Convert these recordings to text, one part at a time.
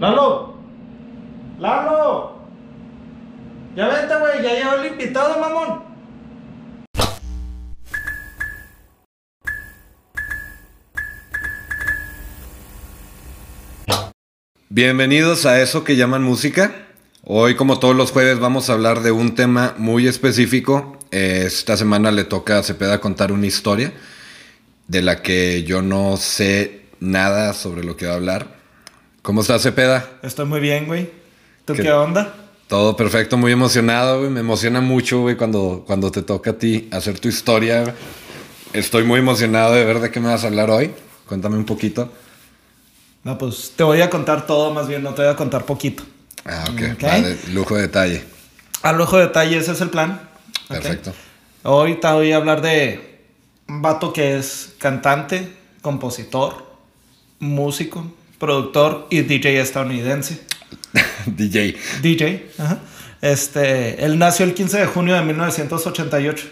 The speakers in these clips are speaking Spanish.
Lalo. Lalo. Ya vete, güey. Ya llegó el invitado, mamón. Bienvenidos a eso que llaman música. Hoy, como todos los jueves, vamos a hablar de un tema muy específico. Esta semana le toca a Cepeda contar una historia de la que yo no sé nada sobre lo que va a hablar. ¿Cómo estás, Cepeda? Estoy muy bien, güey. ¿Tú ¿Qué- qué, onda? Todo perfecto, muy emocionado, güey. Me emociona mucho, güey, cuando, cuando te toca a ti hacer tu historia. güey. Estoy muy emocionado de ver de qué me vas a hablar hoy. Cuéntame un poquito. No, pues te voy a contar todo, más bien no te voy a contar poquito. Ah, ok. Ok. Va, de lujo de detalle. A lujo de detalle, ese es el plan. Perfecto. Hoy te voy a hablar de un vato que es cantante, compositor, músico, productor y DJ estadounidense. DJ. DJ, ajá. Este, él nació el 15 de junio de 1988.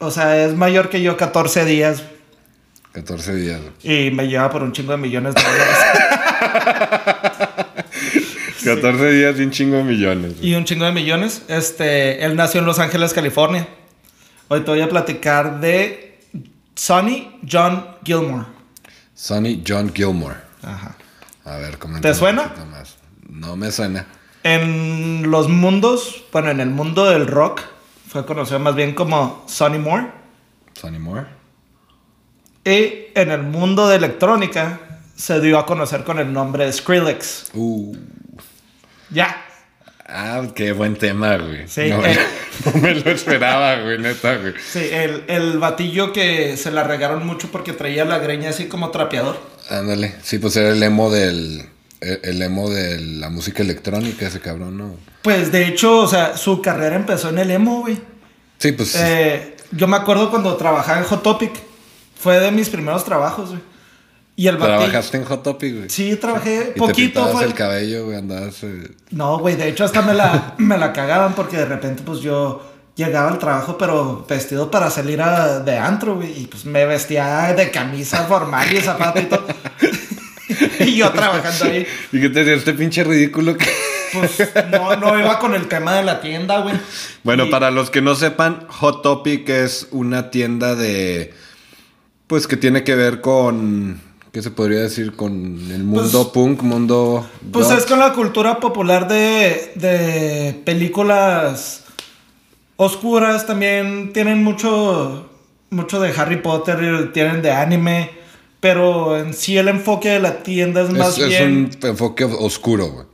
O sea, es mayor que yo 14 días 14 días. y me lleva por un chingo de millones de dólares. 14 días y un chingo de millones. y un chingo de millones. Este, él nació en Los Ángeles, California. Hoy te voy a platicar de Sonny John Gilmore. Sonny John Gilmore. Ajá. A ver, comenta. ¿Te suena? más. No me suena. En los mundos, bueno, en el mundo del rock, fue conocido más bien como Sonny Moore. Sonny Moore. Y en el mundo de electrónica, se dio a conocer con el nombre de Skrillex. Uh. Ya. Ah, qué buen tema, güey. Sí, no, eh. no me lo esperaba, güey, neta, güey. Sí, el, el batillo que se la regaron mucho porque traía la greña así como trapeador. Ándale. Sí, pues era el emo del. El emo de la música electrónica, ese cabrón, ¿no? Pues de hecho, o sea, su carrera empezó en el emo, güey. Sí, pues. Eh, yo me acuerdo cuando trabajaba en Hot Topic. Fue de mis primeros trabajos, güey. Y el trabajaste en Hot Topic, güey. Sí, trabajé Y poquito. el cabello, güey, andabas. eh, No, güey, de hecho hasta me la, me la cagaban porque de repente pues yo llegaba al trabajo pero vestido para salir a- de antro, güey, y pues me vestía de camisa formal y zapato y yo trabajando ahí, ¿Y qué te decía este pinche ridículo que.? pues no, no iba con el tema de la tienda, güey. Bueno, Y- para los que no sepan, Hot Topic es una tienda de. Pues que tiene que ver con. ¿Qué se podría decir? Con el mundo Pues- punk, mundo. Pues es con la cultura popular de, de películas oscuras, también tienen mucho, mucho de Harry Potter, tienen de anime, pero en sí el enfoque de la tienda es más Es, es bien... un enfoque oscuro, güey.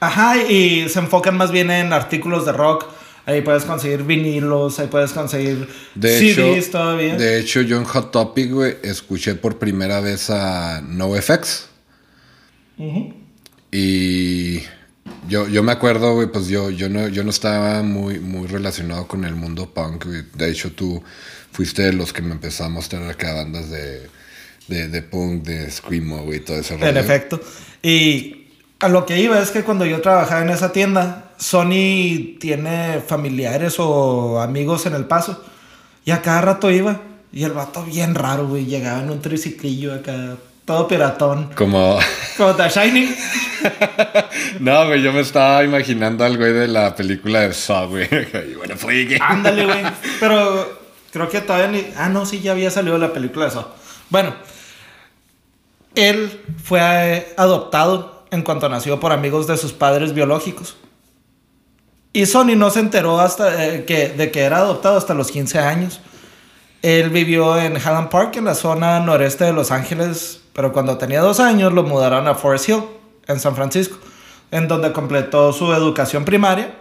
Ajá, y se enfocan más bien en artículos de rock. Ahí puedes conseguir vinilos, ahí puedes conseguir De CDs hecho, todavía. de hecho, yo en Hot Topic, güey, escuché por primera vez a NoFX. Ujú. Y yo, yo me acuerdo, güey, pues yo, yo, no, yo no estaba muy, muy relacionado con el mundo punk, güey. De hecho, tú fuiste de los que me empezó a mostrar acá bandas de, de, de punk, de screamo, güey, todo rollo. En efecto. Y a lo que iba es que cuando yo trabajaba en esa tienda, Sony tiene familiares o amigos en el paso. Y a cada rato iba. Y el vato bien raro, güey. Llegaba en un triciclillo acá, todo piratón. Como... Como The Shining. no, güey, yo me estaba imaginando al güey de la película de Saw, güey. Y bueno, fue. Ándale, güey. Pero creo que todavía ni. Ah, no, sí, ya había salido la película de eso. Bueno, él fue eh, adoptado en cuanto nació por amigos de sus padres biológicos. Y Sony no se enteró hasta eh, que, de que era adoptado hasta los 15 años. Él vivió en Highland Park, en la zona noreste de Los Ángeles, pero cuando tenía dos años lo mudaron a Forest Hill, en San Francisco, en donde completó su educación primaria.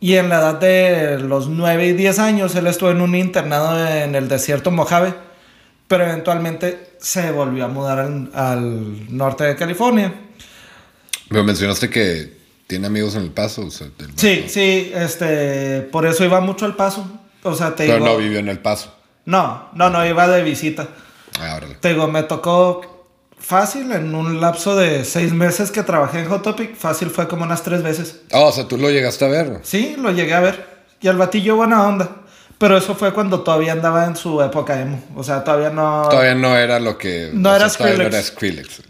Y en la edad de los 9 y 10 años, él estuvo en un internado en el desierto Mojave, pero eventualmente se volvió a mudar al, al norte de California. Me mencionaste que tiene amigos en El Paso. O sea, del- Sí, sí, este, por eso iba mucho al paso. O sea, te Pero digo. no vivió en El Paso. No, no, no, iba de visita. Ah. Te digo, me tocó fácil en un lapso de seis meses que trabajé en Hot Topic. Fácil fue como unas tres veces. Ah, o sea, tú lo llegaste a ver, güey. Sí, lo llegué a ver. Y al batillo buena onda. Pero eso fue cuando todavía andaba en su época emo. O sea, todavía no. Todavía no era lo que. No era sea, Skrillex. No era Skrillex.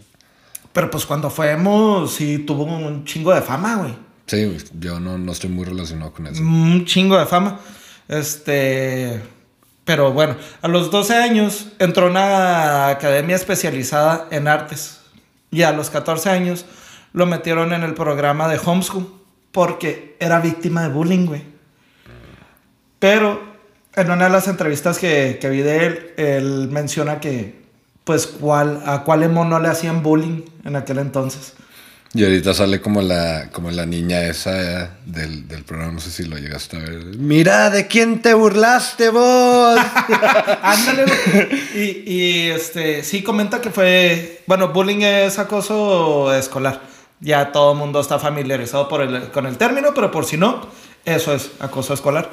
Pero pues cuando fuimos, sí tuvo un chingo de fama, güey. Sí, yo no, no estoy muy relacionado con eso. Un chingo de fama. Este. Pero bueno, a los 12 años entró a una academia especializada en artes. Y a los 14 años lo metieron en el programa de homeschool porque era víctima de bullying, güey. Pero en una de las entrevistas que, que vi de él, él menciona que, pues, cuál, a cuál emo no le hacían bullying en aquel entonces. Y ahorita sale como la, como la niña esa del, del programa, no sé si lo llegaste a ver. Mira, ¿de quién te burlaste vos? Ándale, güey. Y, y este, sí comenta que fue, bueno, bullying es acoso escolar. Ya todo el mundo está familiarizado por el, con el término, pero por si no, eso es acoso escolar.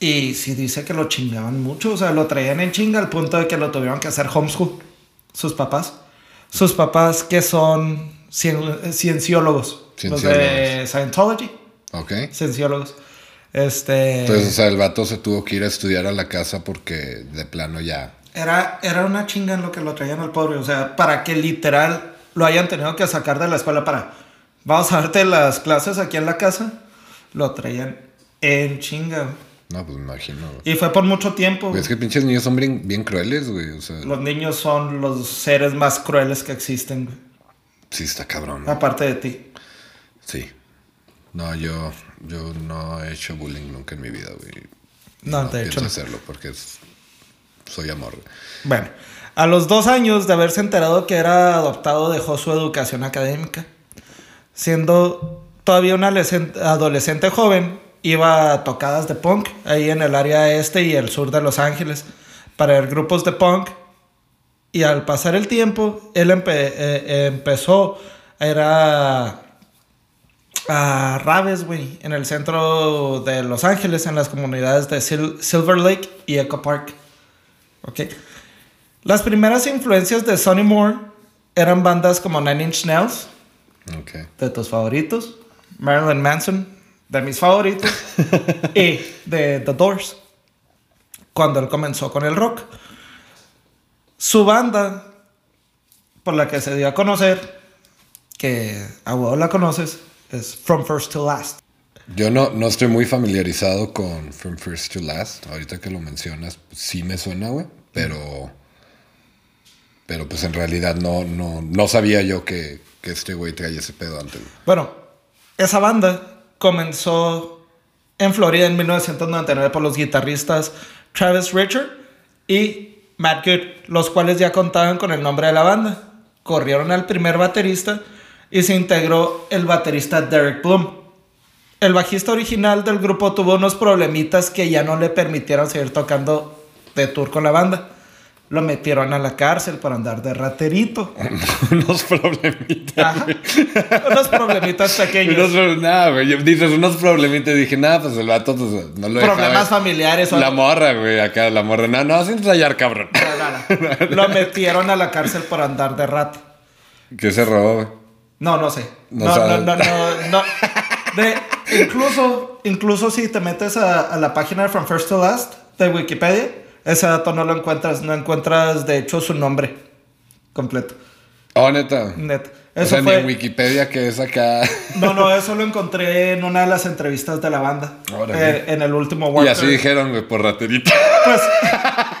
Y sí dice que lo chingaban mucho, o sea, lo traían en chinga al punto de que lo tuvieron que hacer homeschool, sus papás. Sus papás que son cien- cienciólogos, los de Cienciólogos. Scientology, ok. cienciólogos. Este... Entonces, o sea, el vato se tuvo que ir a estudiar a la casa porque de plano ya. Era, era una chinga en lo que lo traían al pobre. O sea, para que literal lo hayan tenido que sacar de la escuela para. Vamos a darte las clases aquí en la casa. Lo traían en chinga. No, pues me imagino. güey. Y fue por mucho tiempo. Güey, es que pinches niños son bien, bien crueles, güey. O sea, Los niños son los seres más crueles que existen. güey. sí está cabrón. Aparte de ti. Sí. No, yo, yo no he hecho bullying nunca en mi vida, güey. Y No, de pienso hecho no. hacerlo porque es- soy amor. Bueno, a los dos años de haberse enterado que era adoptado, dejó su educación académica. Siendo todavía un adolescente, adolescente joven, iba a tocadas de punk ahí en el área este y el sur de Los Ángeles para ver grupos de punk. Y al pasar el tiempo, él empe- eh, empezó a ir a, a raves, güey, en el centro de Los Ángeles, en las comunidades de Sil- Silver Lake y Echo Park. Ok. Las primeras influencias de Sonny Moore eran bandas como Nine Inch Nails, de tus favoritos, Marilyn Manson, de mis favoritos, y de The Doors, cuando él comenzó con el rock. Su banda, por la que se dio a conocer, que a huevo la conoces, es From First to Last. Yo no, no estoy muy familiarizado con From First to Last. Ahorita que lo mencionas, pues, sí me suena, güey. Pero. Pero pues en realidad no, no, no sabía yo que, que este güey traía ese pedo antes. Bueno, esa banda comenzó en Florida en 1999 por los guitarristas Travis Richard y Matt Good, los cuales ya contaban con el nombre de la banda. Corrieron al primer baterista y se integró el baterista Derek Bloom. El bajista original del grupo tuvo unos problemitas que ya no le permitieron seguir tocando de tour con la banda. Lo metieron a la cárcel por andar de raterito. unos problemitas. Ajá. Unos problemitas pequeños. Unos, nada, güey. Dices unos problemitas. Dije, nada, pues el vato pues, no lo dejaba. Problemas familiares. o- La morra, güey, acá, la morra. No, no, sin ensayar, cabrón. No, no, no. Lo metieron a la cárcel por andar de rata. ¿Qué se robó, güey? No, no sé. No No, no, no, no, no. De- incluso, incluso si te metes a, a la página From First to Last de Wikipedia, ese dato no lo encuentras. No encuentras, de hecho, su nombre completo. Oh, neta. Net. O Eso sea, ni en Wikipedia que es acá. No, no, eso lo encontré en una de las entrevistas de la banda. Eh, en el último y Warped. así dijeron, güey, por raterito. Pues,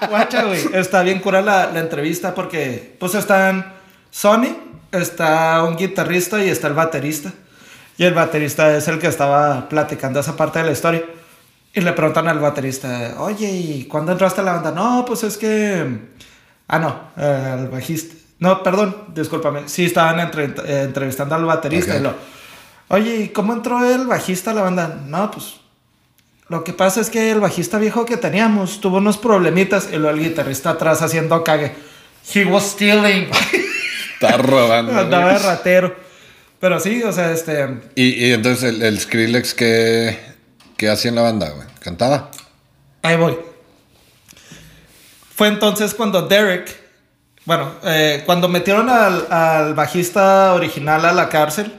guacha, güey. Está bien cura la, la entrevista porque, pues, están Sony, está un guitarrista y está el baterista. Y el baterista es el que estaba platicando esa parte de la historia. Y le preguntan al baterista, oye, ¿y cuándo entraste a la banda? No, pues es que... Ah, no, al bajista. No, perdón, discúlpame. Sí, estaban entre- eh, entrevistando al baterista. Ok. Y lo, oye, ¿y cómo entró el bajista a la banda? No, pues lo que pasa es que el bajista viejo que teníamos tuvo unos problemitas y luego el guitarrista atrás haciendo cague. He was stealing. Está robando. Andaba de ratero. Pero sí, o sea, este. Y, y entonces el, el Skrillex, ¿qué, ¿qué hacía en la banda, güey? ¿Cantaba? Ahí voy. Fue entonces cuando Derek. Bueno, eh, cuando metieron al, al bajista original a la cárcel,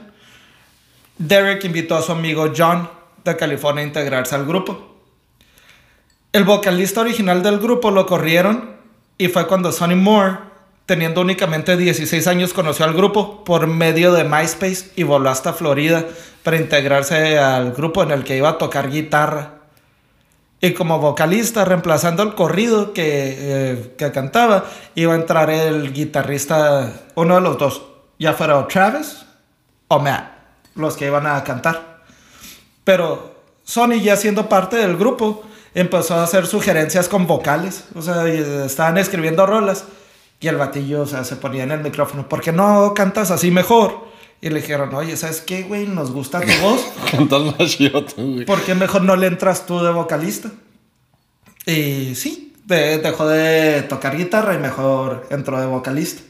Derek invitó a su amigo John de California a integrarse al grupo. El vocalista original del grupo lo corrieron y fue cuando Sonny Moore teniendo únicamente 16 años, conoció al grupo por medio de MySpace y voló hasta Florida para integrarse al grupo en el que iba a tocar guitarra. Y como vocalista, reemplazando el corrido que, eh, que cantaba, iba a entrar el guitarrista, uno de los dos, ya fuera Travis o Matt, los que iban a cantar. Pero Sony, ya siendo parte del grupo, empezó a hacer sugerencias con vocales. O sea, estaban escribiendo rolas. Y el batillo, o sea, se ponía en el micrófono, ¿por qué no cantas así mejor? Y le dijeron, oye, ¿sabes qué, güey? Nos gusta tu voz. Cantas más chido tú, güey. ¿Por qué mejor no le entras tú de vocalista? Y sí, de- dejó de tocar guitarra y mejor entró de vocalista.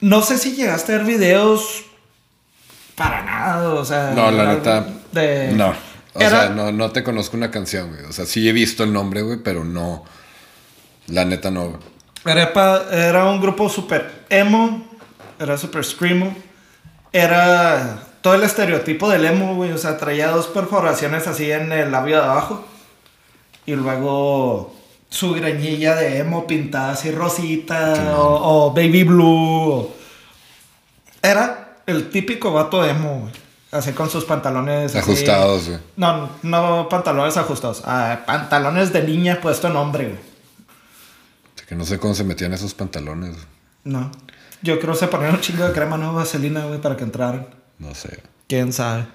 No sé si llegaste a ver videos para nada, o sea... No, la neta. de- No. O Era- sea, no, no te conozco una canción, güey. O sea, sí he visto el nombre, güey, pero no. La neta no. Era, pa- era un grupo súper emo, era súper screamo, era todo el estereotipo del emo, güey, o sea, traía dos perforaciones así en el labio de abajo y luego su greñilla de emo pintada así rosita o, o baby blue. o- Era el típico vato emo, güey, así con sus pantalones así- Ajustados, güey. No, no pantalones ajustados, ah, pantalones de niña puesto en hombre, güey. Que no sé cómo se metían esos pantalones. No. Yo creo que se ponían un chingo de crema, no vaselina, güey, para que entraran. No sé. Quién sabe.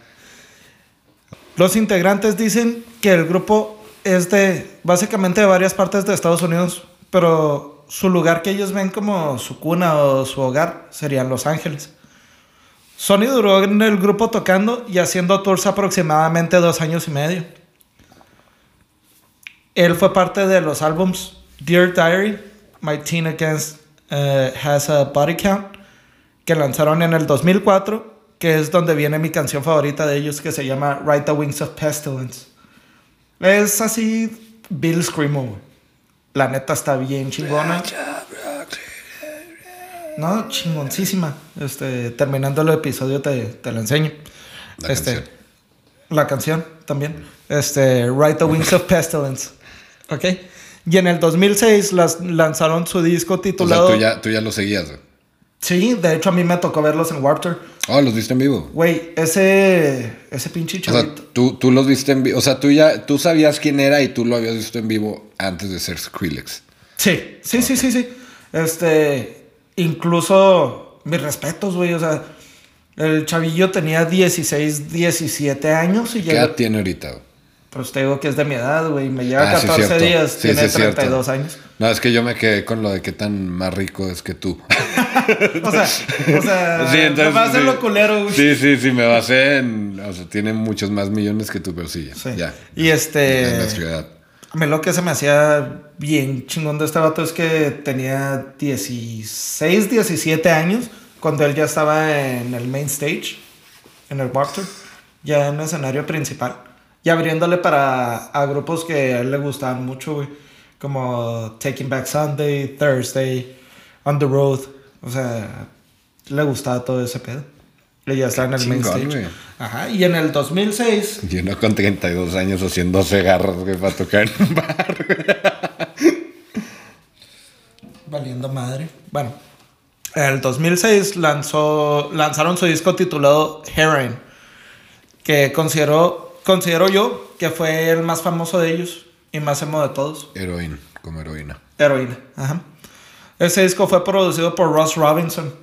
Los integrantes dicen que el grupo es de básicamente de varias partes de Estados Unidos, pero su lugar que ellos ven como su cuna o su hogar serían Los Ángeles. Sony duró en el grupo tocando y haciendo tours aproximadamente dos años y medio. Él fue parte de los álbums Dear Diary, My Teen Against eh, Has a Body Count, que lanzaron en el 2004, que es donde viene mi canción favorita de ellos, que se llama Ride the Wings of Pestilence. Es así, Bill Screamo. La neta está bien chingona. No, chingoncísima. Este, terminando el episodio te, te la enseño. La este, canción. La canción también. Este, Ride the Wings of Pestilence. ¿Ok? Y en el 2006 las, lanzaron su disco O sea, titulado... tú ya, tú ya lo seguías, güey. Sí, de hecho a mí me tocó verlos en Warped Tour. Oh, los viste en vivo. Güey, ese, ese pinche O sea, chavito. tú, tú los viste en vivo. O sea, tú ya tú sabías quién era y tú lo habías visto en vivo antes de ser Skrillex. Sí, sí, sí, sí, sí. Este, incluso mis respetos, güey. O sea, el chavillo tenía 16, 17 años y ¿Qué ya. edad tiene ahorita? Pues te digo que es de mi edad, güey. Me lleva Ah, sí, 14 cierto. días, Sí, tiene sí, es cierto. 32 años. No, es que yo me quedé con lo de qué tan más rico es que tú. O sea, o sea, Sí, entonces, me va a hacer sí. lo culero, güey. Sí, sí, sí, me basé en. O sea, tiene muchos más millones que tú, pero sí, ya. Sí. ya. Y En este. nuestra edad. A mí lo que se me hacía bien chingón de este vato es que tenía 16, 17 años cuando él ya estaba en el main stage, en el Warped ya en el escenario principal. Y abriéndole para a grupos que a él le gustaban mucho, güey. Como Taking Back Sunday, Thursday, On the Road. O sea, le gustaba todo ese pedo. Y ya está en el main Chingón, stage. Ajá, y en el 2006 Yo no con 32 años haciendo cigarros, güey, para tocar en un bar. Valiendo madre. Bueno, en el 2006 lanzó, lanzaron su disco titulado Heroin, que considero, considero yo que fue el más famoso de ellos y más emo de todos. Heroína, como heroína. Heroína. Ajá. Ese disco fue producido por Ross Robinson.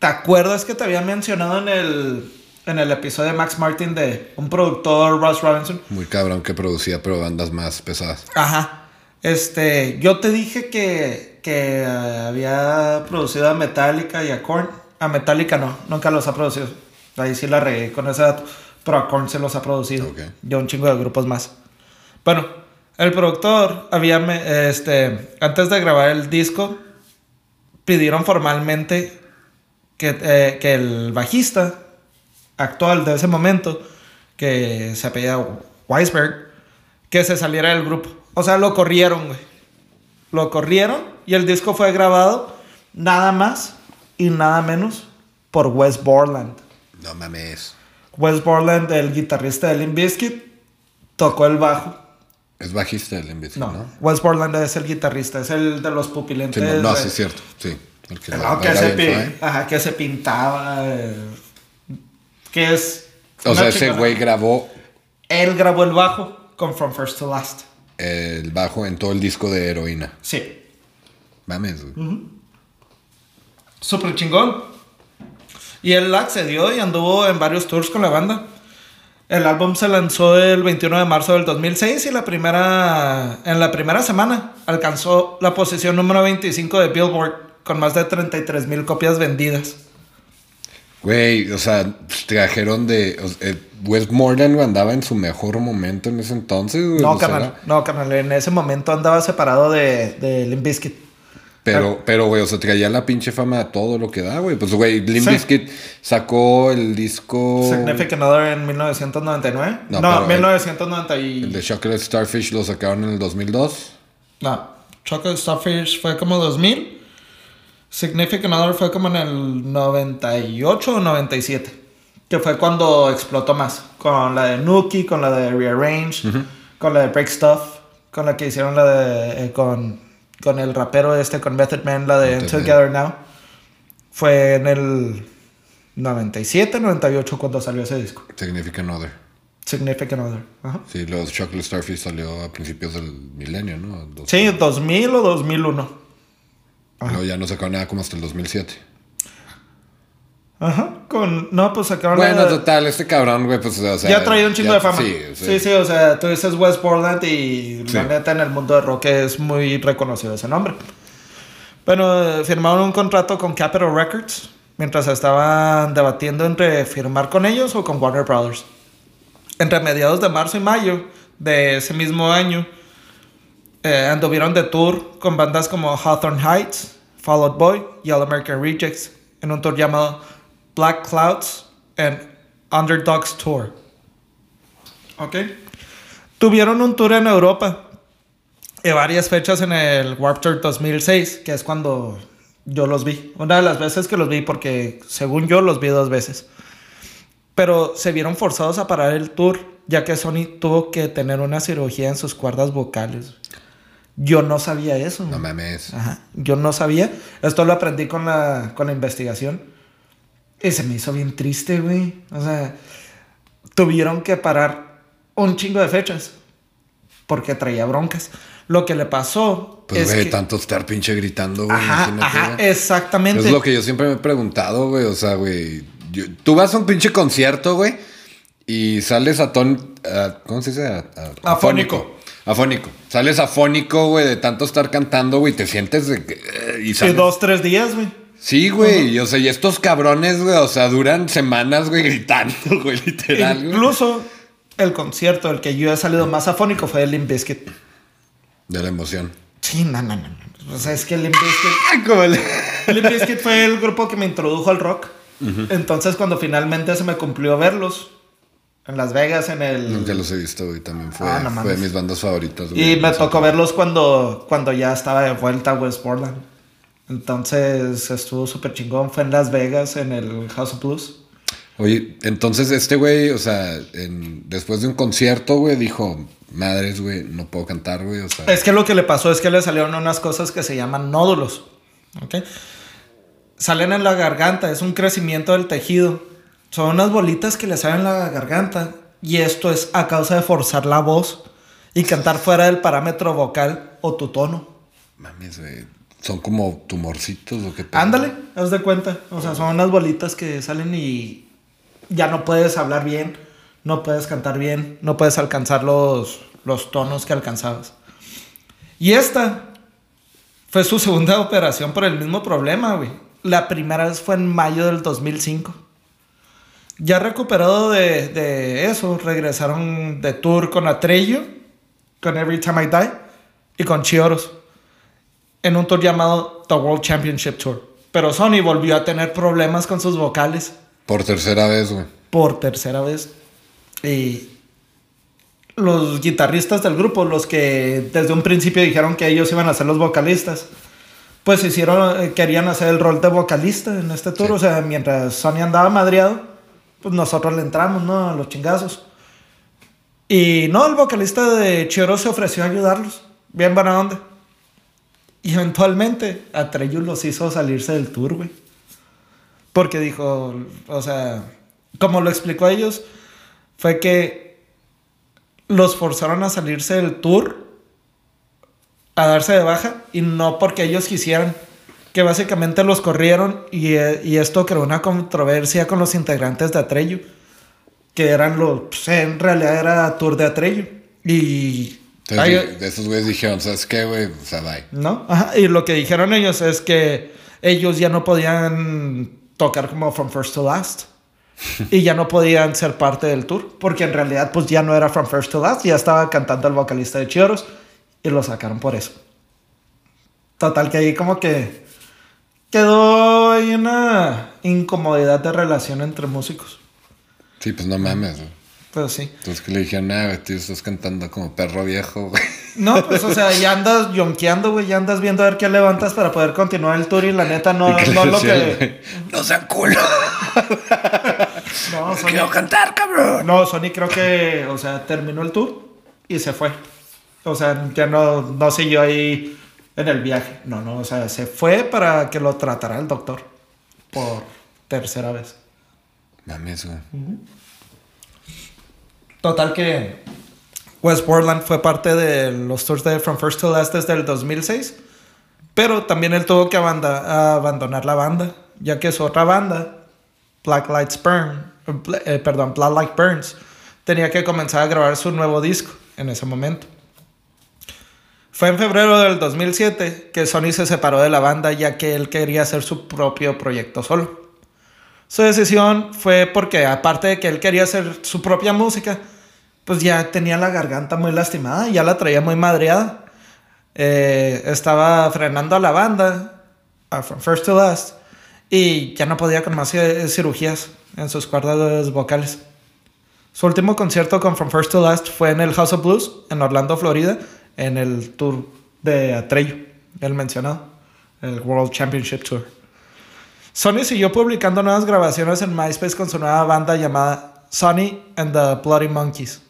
¿Te acuerdas que te había mencionado en el, en el episodio de Max Martin de un productor, Ross Robinson? Muy cabrón que producía, pero bandas más pesadas. Ajá. Este, yo te dije que, que eh, había producido a Metallica y a Korn. A Metallica no, nunca los ha producido. Ahí sí la regué con ese dato. Pero a Korn se los ha producido. Ok. Y a un chingo de grupos más. Bueno, el productor había, me- este, antes de grabar el disco, pidieron formalmente que, eh, que el bajista actual de ese momento, que se apellida Weisberg, que se saliera del grupo. O sea, lo corrieron, güey. Lo corrieron y el disco fue grabado nada más y nada menos por Wes Borland. No mames. Wes Borland, el guitarrista de Limp Bizkit, tocó el bajo Es bajista del Limp Bizkit, No, ¿no? Wes Borland es el guitarrista, es el de los Sí, pupilentes. no, no, de- sí es cierto. Sí. El que la- que, se bien suave. ajá, que se pintaba. eh, que es. O sea, ese güey grabó Él grabó el bajo con From First to Last. el bajo en todo el disco de Heroína. Sí. Mames, güey. Súper chingón. Y él accedió y anduvo en varios tours con la banda. El álbum se lanzó el 21 de marzo del 2006 y la primera, en la primera semana alcanzó la posición número 25 de Billboard con más de 33 mil copias vendidas. Güey, o sea, trajeron de. eh, Westmoreland andaba en su mejor momento en ese entonces, güey. No, o sea, carnal, no, carnal, en ese momento andaba separado de, de Limp Bizkit. Pero, pero, güey, o sea, traía la pinche fama de todo lo que da, güey. Pues, güey, Limp Sí. Bizkit sacó el disco. Significant Other en 1999. No, No, pero el- 1990 y... El de Chocolate Starfish lo sacaron en el 2002. No, Chocolate Starfish fue como 2000. Significant Other fue como en el 98 o 97. Que fue cuando explotó más. Con la de Nuki, con la de Rearrange, con la de Break Stuff, con la que hicieron la de. eh, con, con el rapero este, con Method Man, la de Method Together Now. Fue en el 97, 98 cuando salió ese disco. Significant Other. Significant Other. Ajá. Sí, los Chocolate Starfish salió a principios del milenio, ¿no? Dos- Sí, 2000 o 2001. Luego ya no sacaron nada como hasta el 2007. Ajá, con... No, pues sacaron Bueno, la- total, este cabrón, güey, pues, o sea. ya traía un chingo ya- de fama. Sí, Sí, sí, o sea, tú dices West Portland y la Sí. neta en el mundo de rock es muy reconocido ese nombre. Pero eh, firmaron un contrato con Capitol Records mientras estaban debatiendo entre firmar con ellos o con Warner Brothers. Entre mediados de marzo y mayo de ese mismo año, eh, anduvieron de tour con bandas como Hawthorne Heights, Fall Out Boy y All American Rejects en un tour llamado Black Clouds and Underdogs Tour. ¿Ok? Tuvieron un tour en Europa y varias fechas en el Warped Tour 2006, que es cuando yo los vi. Una de las veces que los vi, porque según yo los vi dos veces. Pero se vieron forzados a parar el tour, ya que Sony tuvo que tener una cirugía en sus cuerdas vocales. Yo no sabía eso. No mames. Ajá. Yo no sabía. Esto lo aprendí con la, con la investigación. Y se me hizo bien triste, güey. O sea, tuvieron que parar un chingo de fechas. Porque traía broncas. Lo que le pasó Pues, es güey, que... tanto estar pinche gritando, güey. Ajá, exactamente. Es lo que yo siempre me he preguntado, güey. O sea, güey. yo- Tú vas a un pinche concierto, güey. Y sales a ton. a- ¿Cómo se dice? A- a- Afónico. Afónico. Sales afónico, güey, de tanto estar cantando, güey. Te sientes de que. eh, Y Sí, dos, tres días, güey. Sí, güey. y, O sea, y estos cabrones, güey. O sea, duran semanas, güey, gritando, güey, literal. güey. Incluso el concierto del que yo he salido más afónico fue el Limp Bizkit. De la emoción. Sí, no, no, no. no. O sea, es que el Limp Bizkit... Ah, el- Limp Bizkit fue el grupo que me introdujo al rock. Entonces, cuando finalmente se me cumplió verlos en Las Vegas, en el. Nunca los he visto, güey. También fue, Ah, no fue de mis bandas favoritas, güey. Y me tocó verlos cuando, cuando ya estaba de vuelta a West Portland. Entonces estuvo súper chingón. Fue en Las Vegas, en el House of Blues. Oye, entonces este güey, o sea, en- después de un concierto, güey, dijo, madres, güey, no puedo cantar, güey, o sea... Es que lo que le pasó es que le salieron unas cosas que se llaman nódulos. ¿ok? Salen en la garganta, es un crecimiento del tejido. Son unas bolitas que le salen en la garganta. Y esto es a causa de forzar la voz y cantar fuera del parámetro vocal o tu tono. Mames, güey, son como tumorcitos o qué? Ándale, haz de cuenta. O sea, son unas bolitas que salen y ya no puedes hablar bien, no puedes cantar bien, no puedes alcanzar los, los tonos que alcanzabas. Y esta fue su segunda operación por el mismo problema, güey. La primera vez fue en mayo del 2005. Ya recuperado de, de eso, regresaron de tour con Atreyu, con Every Time I Die y con Chioros en un tour llamado The World Championship Tour. Pero Sony volvió a tener problemas con sus vocales Por tercera vez, güey. por tercera vez. Y los guitarristas del grupo, los que desde un principio dijeron que ellos iban a ser los vocalistas, pues hicieron, eh, querían hacer el rol de vocalista en este tour. Sí. O sea, mientras Sony andaba madreado, pues nosotros le entramos, ¿no? A los chingazos. Y no, el vocalista de Chioros se ofreció a ayudarlos. Bien buena onda. Y eventualmente Atreyu los hizo salirse del tour, güey. Porque dijo, o sea, como lo explicó a ellos, fue que los forzaron a salirse del tour, a darse de baja, y no porque ellos quisieran, que básicamente los corrieron y, y esto creó una controversia con los integrantes de Atreyu, que eran los, pues, en realidad era tour de Atreyu. Y Entonces, de esos güeyes dijeron, ¿sabes qué, güey? O sea, bye. ¿No? Ajá, y lo que dijeron ellos es que ellos ya no podían tocar como From First to Last. y ya no podían ser parte del tour. Porque en realidad, pues ya no era From First to Last. Ya estaba cantando el vocalista de Chioros. Y lo sacaron por eso. Total, que ahí como que quedó ahí una incomodidad de relación entre músicos. Sí, pues no mames, güey. Pues sí. Entonces que le dijeron, ah, tío, estás cantando como perro viejo, güey. No, pues o sea, ya andas yonkeando, güey. Ya andas viendo a ver qué levantas para poder continuar el tour. Y la neta, no, no le lo que. No sean culo. No, Sony, Quiero cantar, cabrón. no, Sony creo que, o sea, terminó el tour y se fue. O sea, ya no, no siguió ahí en el viaje. No, no, o sea, se fue para que lo tratara el doctor por tercera vez. Mames, güey. Total que West Portland fue parte de los tours de From First to Last desde el 2006. Pero también él tuvo que abandonar la banda, ya que su otra banda, Black Lights Burn, eh, perdón, Burns, tenía que comenzar a grabar su nuevo disco en ese momento. Fue en febrero del 2007 que Sony se separó de la banda ya que él quería hacer su propio proyecto solo. Su decisión fue porque aparte de que él quería hacer su propia música, pues ya tenía la garganta muy lastimada, ya la traía muy madreada. Eh, estaba frenando a la banda, a From First to Last, y ya no podía con más eh, cirugías en sus cuerdas vocales. Su último concierto con From First to Last fue en el House of Blues, en Orlando, Florida, en el tour de Atreyu, el mencionado, el World Championship Tour. Sony siguió publicando nuevas grabaciones en MySpace con su nueva banda llamada Sony and the Bloody Monkeys.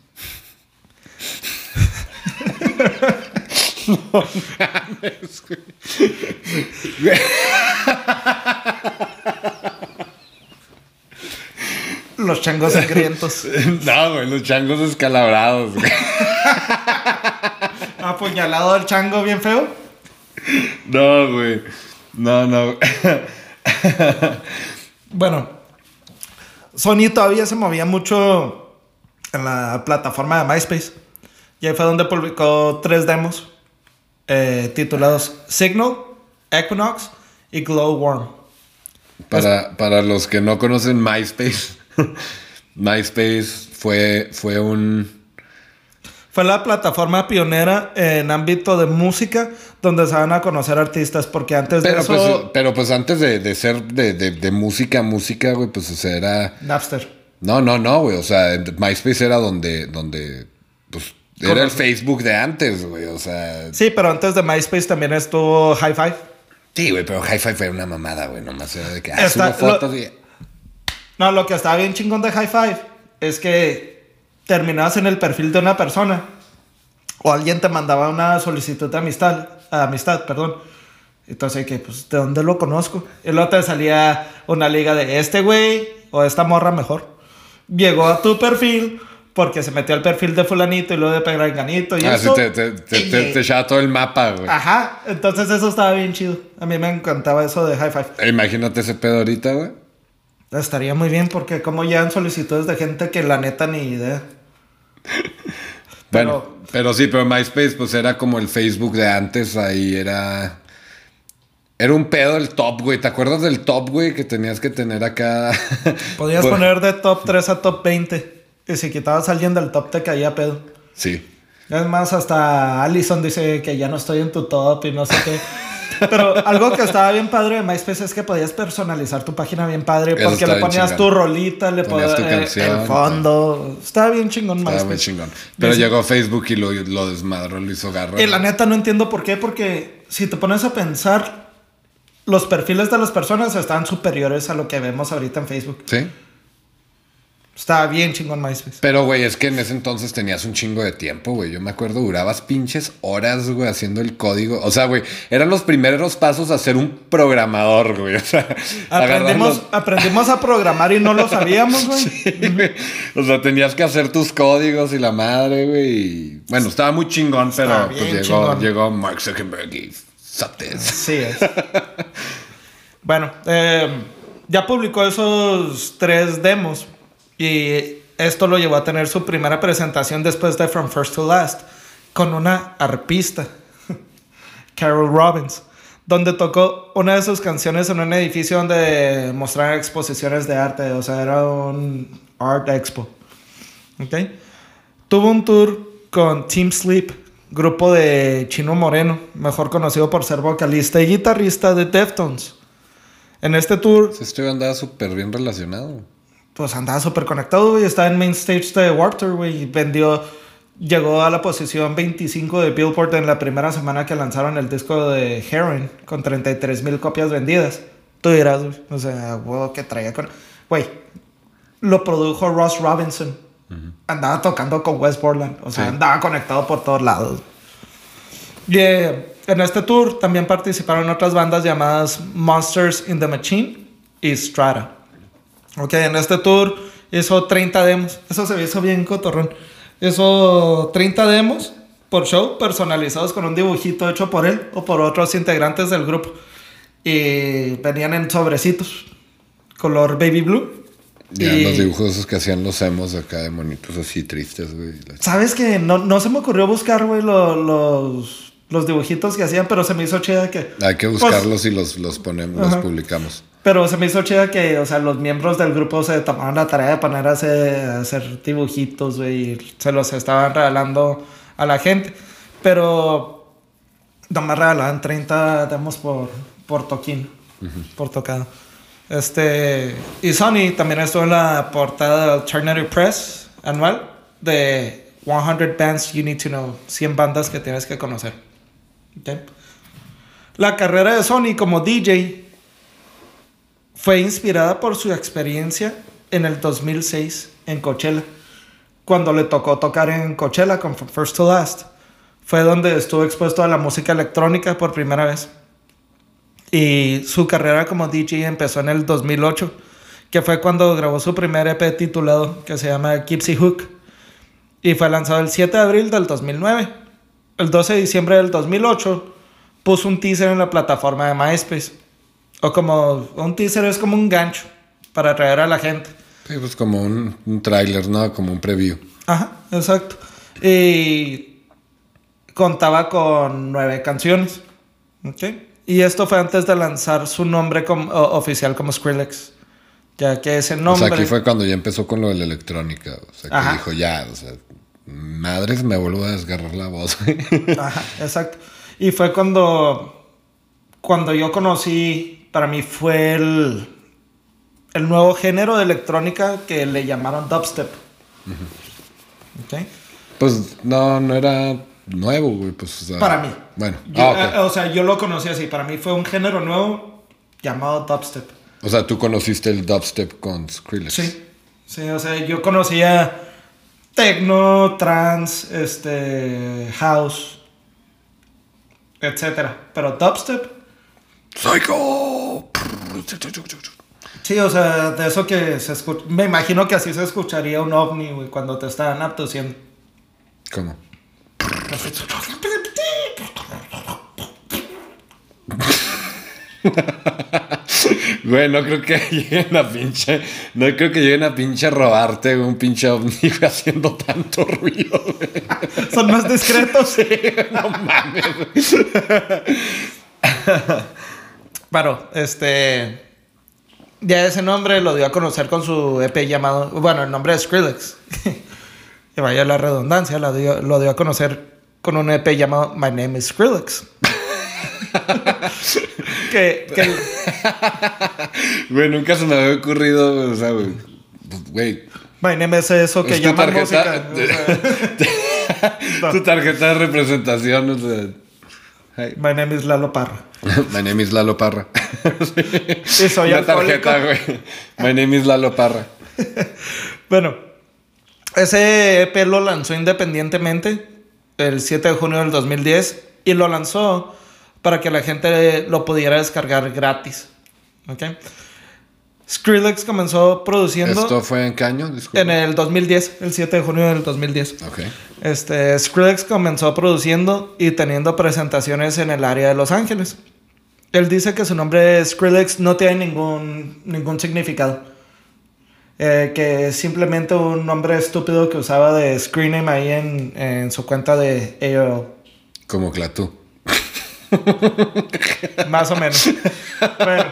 Los changos sangrientos. No, güey, los changos descalabrados, güey. Apuñalado el chango bien feo. No, güey. No, no. Bueno, Sony todavía se movía mucho en la plataforma de MySpace. Y ahí fue donde publicó tres demos eh, titulados Signal, Equinox y Glowworm. Para, para los que no conocen MySpace, MySpace fue, fue un... Fue la plataforma pionera en ámbito de música donde se van a conocer artistas porque antes de eso pues, pero pues antes de, de ser de, de- de música, música, güey, pues o sea, era... Napster. No, no, no, güey. O sea, MySpace era donde, donde, era el. Facebook de antes, güey. O sea, Sí, pero antes de MySpace también estuvo High Five. sí, güey, pero Hi-Fi fue una mamada, güey. Nomás era de que, ah, Está- subo fotos lo- y... No, lo que estaba bien chingón de High Five es que terminabas en el perfil de una persona o alguien te mandaba una solicitud de amistad, amistad, perdón. Entonces, que pues, ¿de dónde lo conozco? Y luego te salía una liga de este güey o esta morra mejor. Llegó a tu perfil porque se metió al perfil de fulanito y luego de peranganito y Ah, sí, eso. te, te, te, te- te echaba todo el mapa, güey. Ajá, entonces eso estaba bien chido. A mí me encantaba eso de High Five. Imagínate ese pedo ahorita, güey. Estaría muy bien porque como llegan solicitudes de gente que la neta ni idea. Bueno, Pero- sí, pero MySpace pues era como el Facebook de antes, ahí era... Era un pedo el top, güey. ¿Te acuerdas del top, güey? Que tenías que tener acá... Podías poner de top 3 a top 20. Y si quitabas a alguien del top te caía pedo. Sí. Es más, hasta Allison dice que ya no estoy en tu top y no sé qué. Pero algo que estaba bien padre de MySpace es que podías personalizar tu página bien padre porque le ponías tu rolita, le Ponías ponías tu canción, el fondo. Estaba bien chingón Estaba MySpace. muy chingón. Pero Dice- llegó Facebook y lo, lo desmadró, lo hizo garra. Y la neta no entiendo por qué, porque si te pones a pensar, los perfiles de las personas están superiores a lo que vemos ahorita en Facebook. ¿Sí? Estaba bien chingón MySpace. Pero, güey, es que en ese entonces tenías un chingo de tiempo, güey. Yo me acuerdo, durabas pinches horas, güey, haciendo el código. O sea, güey, eran los primeros pasos a ser un programador, güey. O sea, aprendimos, aprendimos a programar y no lo sabíamos, güey. O sea, tenías que hacer tus códigos y la madre, güey. Bueno, estaba muy chingón, pero pues llegó, llegó Mark Zuckerberg y Sí es. bueno, eh, ya publicó esos tres demos y esto lo llevó a tener su primera presentación después de From First to Last con una arpista, Carol Robbins, donde tocó una de sus canciones en un edificio donde mostraron exposiciones de arte, o sea, era un art expo. ¿Okay? Tuvo un tour con Team Sleep, grupo de Chino Moreno, mejor conocido por ser vocalista y guitarrista de Deftones. En este tour... Este súper bien relacionado pues andaba súper conectado, güey. Estaba en main stage de Warped Tour, güey. Vendió, llegó a la posición 25 de Billboard en la primera semana que lanzaron el disco de Heroin, con 33 mil copias vendidas. Tú dirás, güey. O sea, wow, que traía con. Güey, lo produjo Ross Robinson. Andaba tocando con West Borland. O sea, andaba conectado por todos lados. Y eh, en este tour también participaron otras bandas llamadas Monsters in the Machine y Strata. Ok, en este tour hizo 30 demos. Eso se hizo bien cotorrón. Hizo 30 demos por show personalizados con un dibujito hecho por él o por otros integrantes del grupo. Y venían en sobrecitos, color baby blue. Ya, y... los dibujos que hacían los emos acá de monitos así tristes, güey. ¿Sabes que no, no se me ocurrió buscar, güey, los, los dibujitos que hacían, pero se me hizo chida que... Hay que buscarlos pues y los, los ponemos, los publicamos. Pero se me hizo chida que, o sea, los miembros del grupo se tomaron la tarea de poner a hacer, dibujitos, güey, y se los estaban regalando a la gente. Pero nomás regalaban 30 demos por, por toquín, por tocado. Este, y Sony también estuvo en la portada del Alternative Press anual de 100 Bands You Need to Know, 100 bandas que tienes que conocer. La carrera de Sony como DJ fue inspirada por su experiencia en el 2006 en Coachella, cuando le tocó tocar en Coachella con First to Last. Fue donde estuvo expuesto a la música electrónica por primera vez. Y su carrera como DJ empezó en el 2008, que fue cuando grabó su primer EP titulado, que se llama Gypsy Hook. Y fue lanzado el 7 de abril del 2009. El 12 de diciembre del 2008 puso un teaser en la plataforma de MySpace o como un teaser es como un gancho para atraer a la gente. Sí, pues como un, un tráiler, ¿no? Como un preview. Ajá, exacto. Y contaba con nueve canciones. ¿Ok? Y esto fue antes de lanzar su nombre como, oficial como Skrillex. Ya que ese nombre... O sea, aquí fue cuando ya empezó con lo de la electrónica. O sea, que dijo ya, o sea, madres me vuelvo a desgarrar la voz. Ajá, exacto. Y fue cuando, cuando yo conocí para mí fue el, el nuevo género de electrónica que le llamaron dubstep. Pues no, no era nuevo, güey. Pues, para mí. Bueno, ah, eh, o sea, yo lo conocí así. Para mí fue un género nuevo llamado dubstep. O sea, tú conociste el dubstep con Skrillex. Sí, sí, o sea, yo conocía techno, trance, este, house, etcétera. Pero dubstep ¡Psycho! Sí, o sea, de eso que se escucha. Me imagino que así se escucharía un ovni, güey, cuando te están abduciendo. ¿Cómo? Güey, no creo que lleguen a pinche. No creo que lleguen a pinche robarte un pinche ovni haciendo tanto ruido. Son más discretos. Sí, no mames. Claro, este. Ya ese nombre lo dio a conocer con su EP llamado. Bueno, el nombre es Skrillex. que vaya la redundancia, lo dio, lo dio a conocer con un EP llamado My Name is Skrillex. que, que... Güey, nunca se me había ocurrido, o sea, güey. My name is eso que llaman música. tu tarjeta de representación, o sea. My name is Lalo Parra. My name is Lalo Parra. sí, soy La tarjeta, güey. My name is Lalo Parra. Bueno, ese EP lo lanzó independientemente el 7 de junio del 2010 y lo lanzó para que la gente lo pudiera descargar gratis. ¿Ok? Skrillex comenzó produciendo ¿Esto fue en qué año? Disculpa. en el 2010, el 7 de junio del 2010. Ok. Este, Skrillex comenzó produciendo y teniendo presentaciones en el área de Los Ángeles. Él dice que su nombre Skrillex no tiene ningún, ningún significado. Eh, que es simplemente un nombre estúpido que usaba de screen name ahí en, en su cuenta de AOL. Como Clatú. Más o menos. Bueno,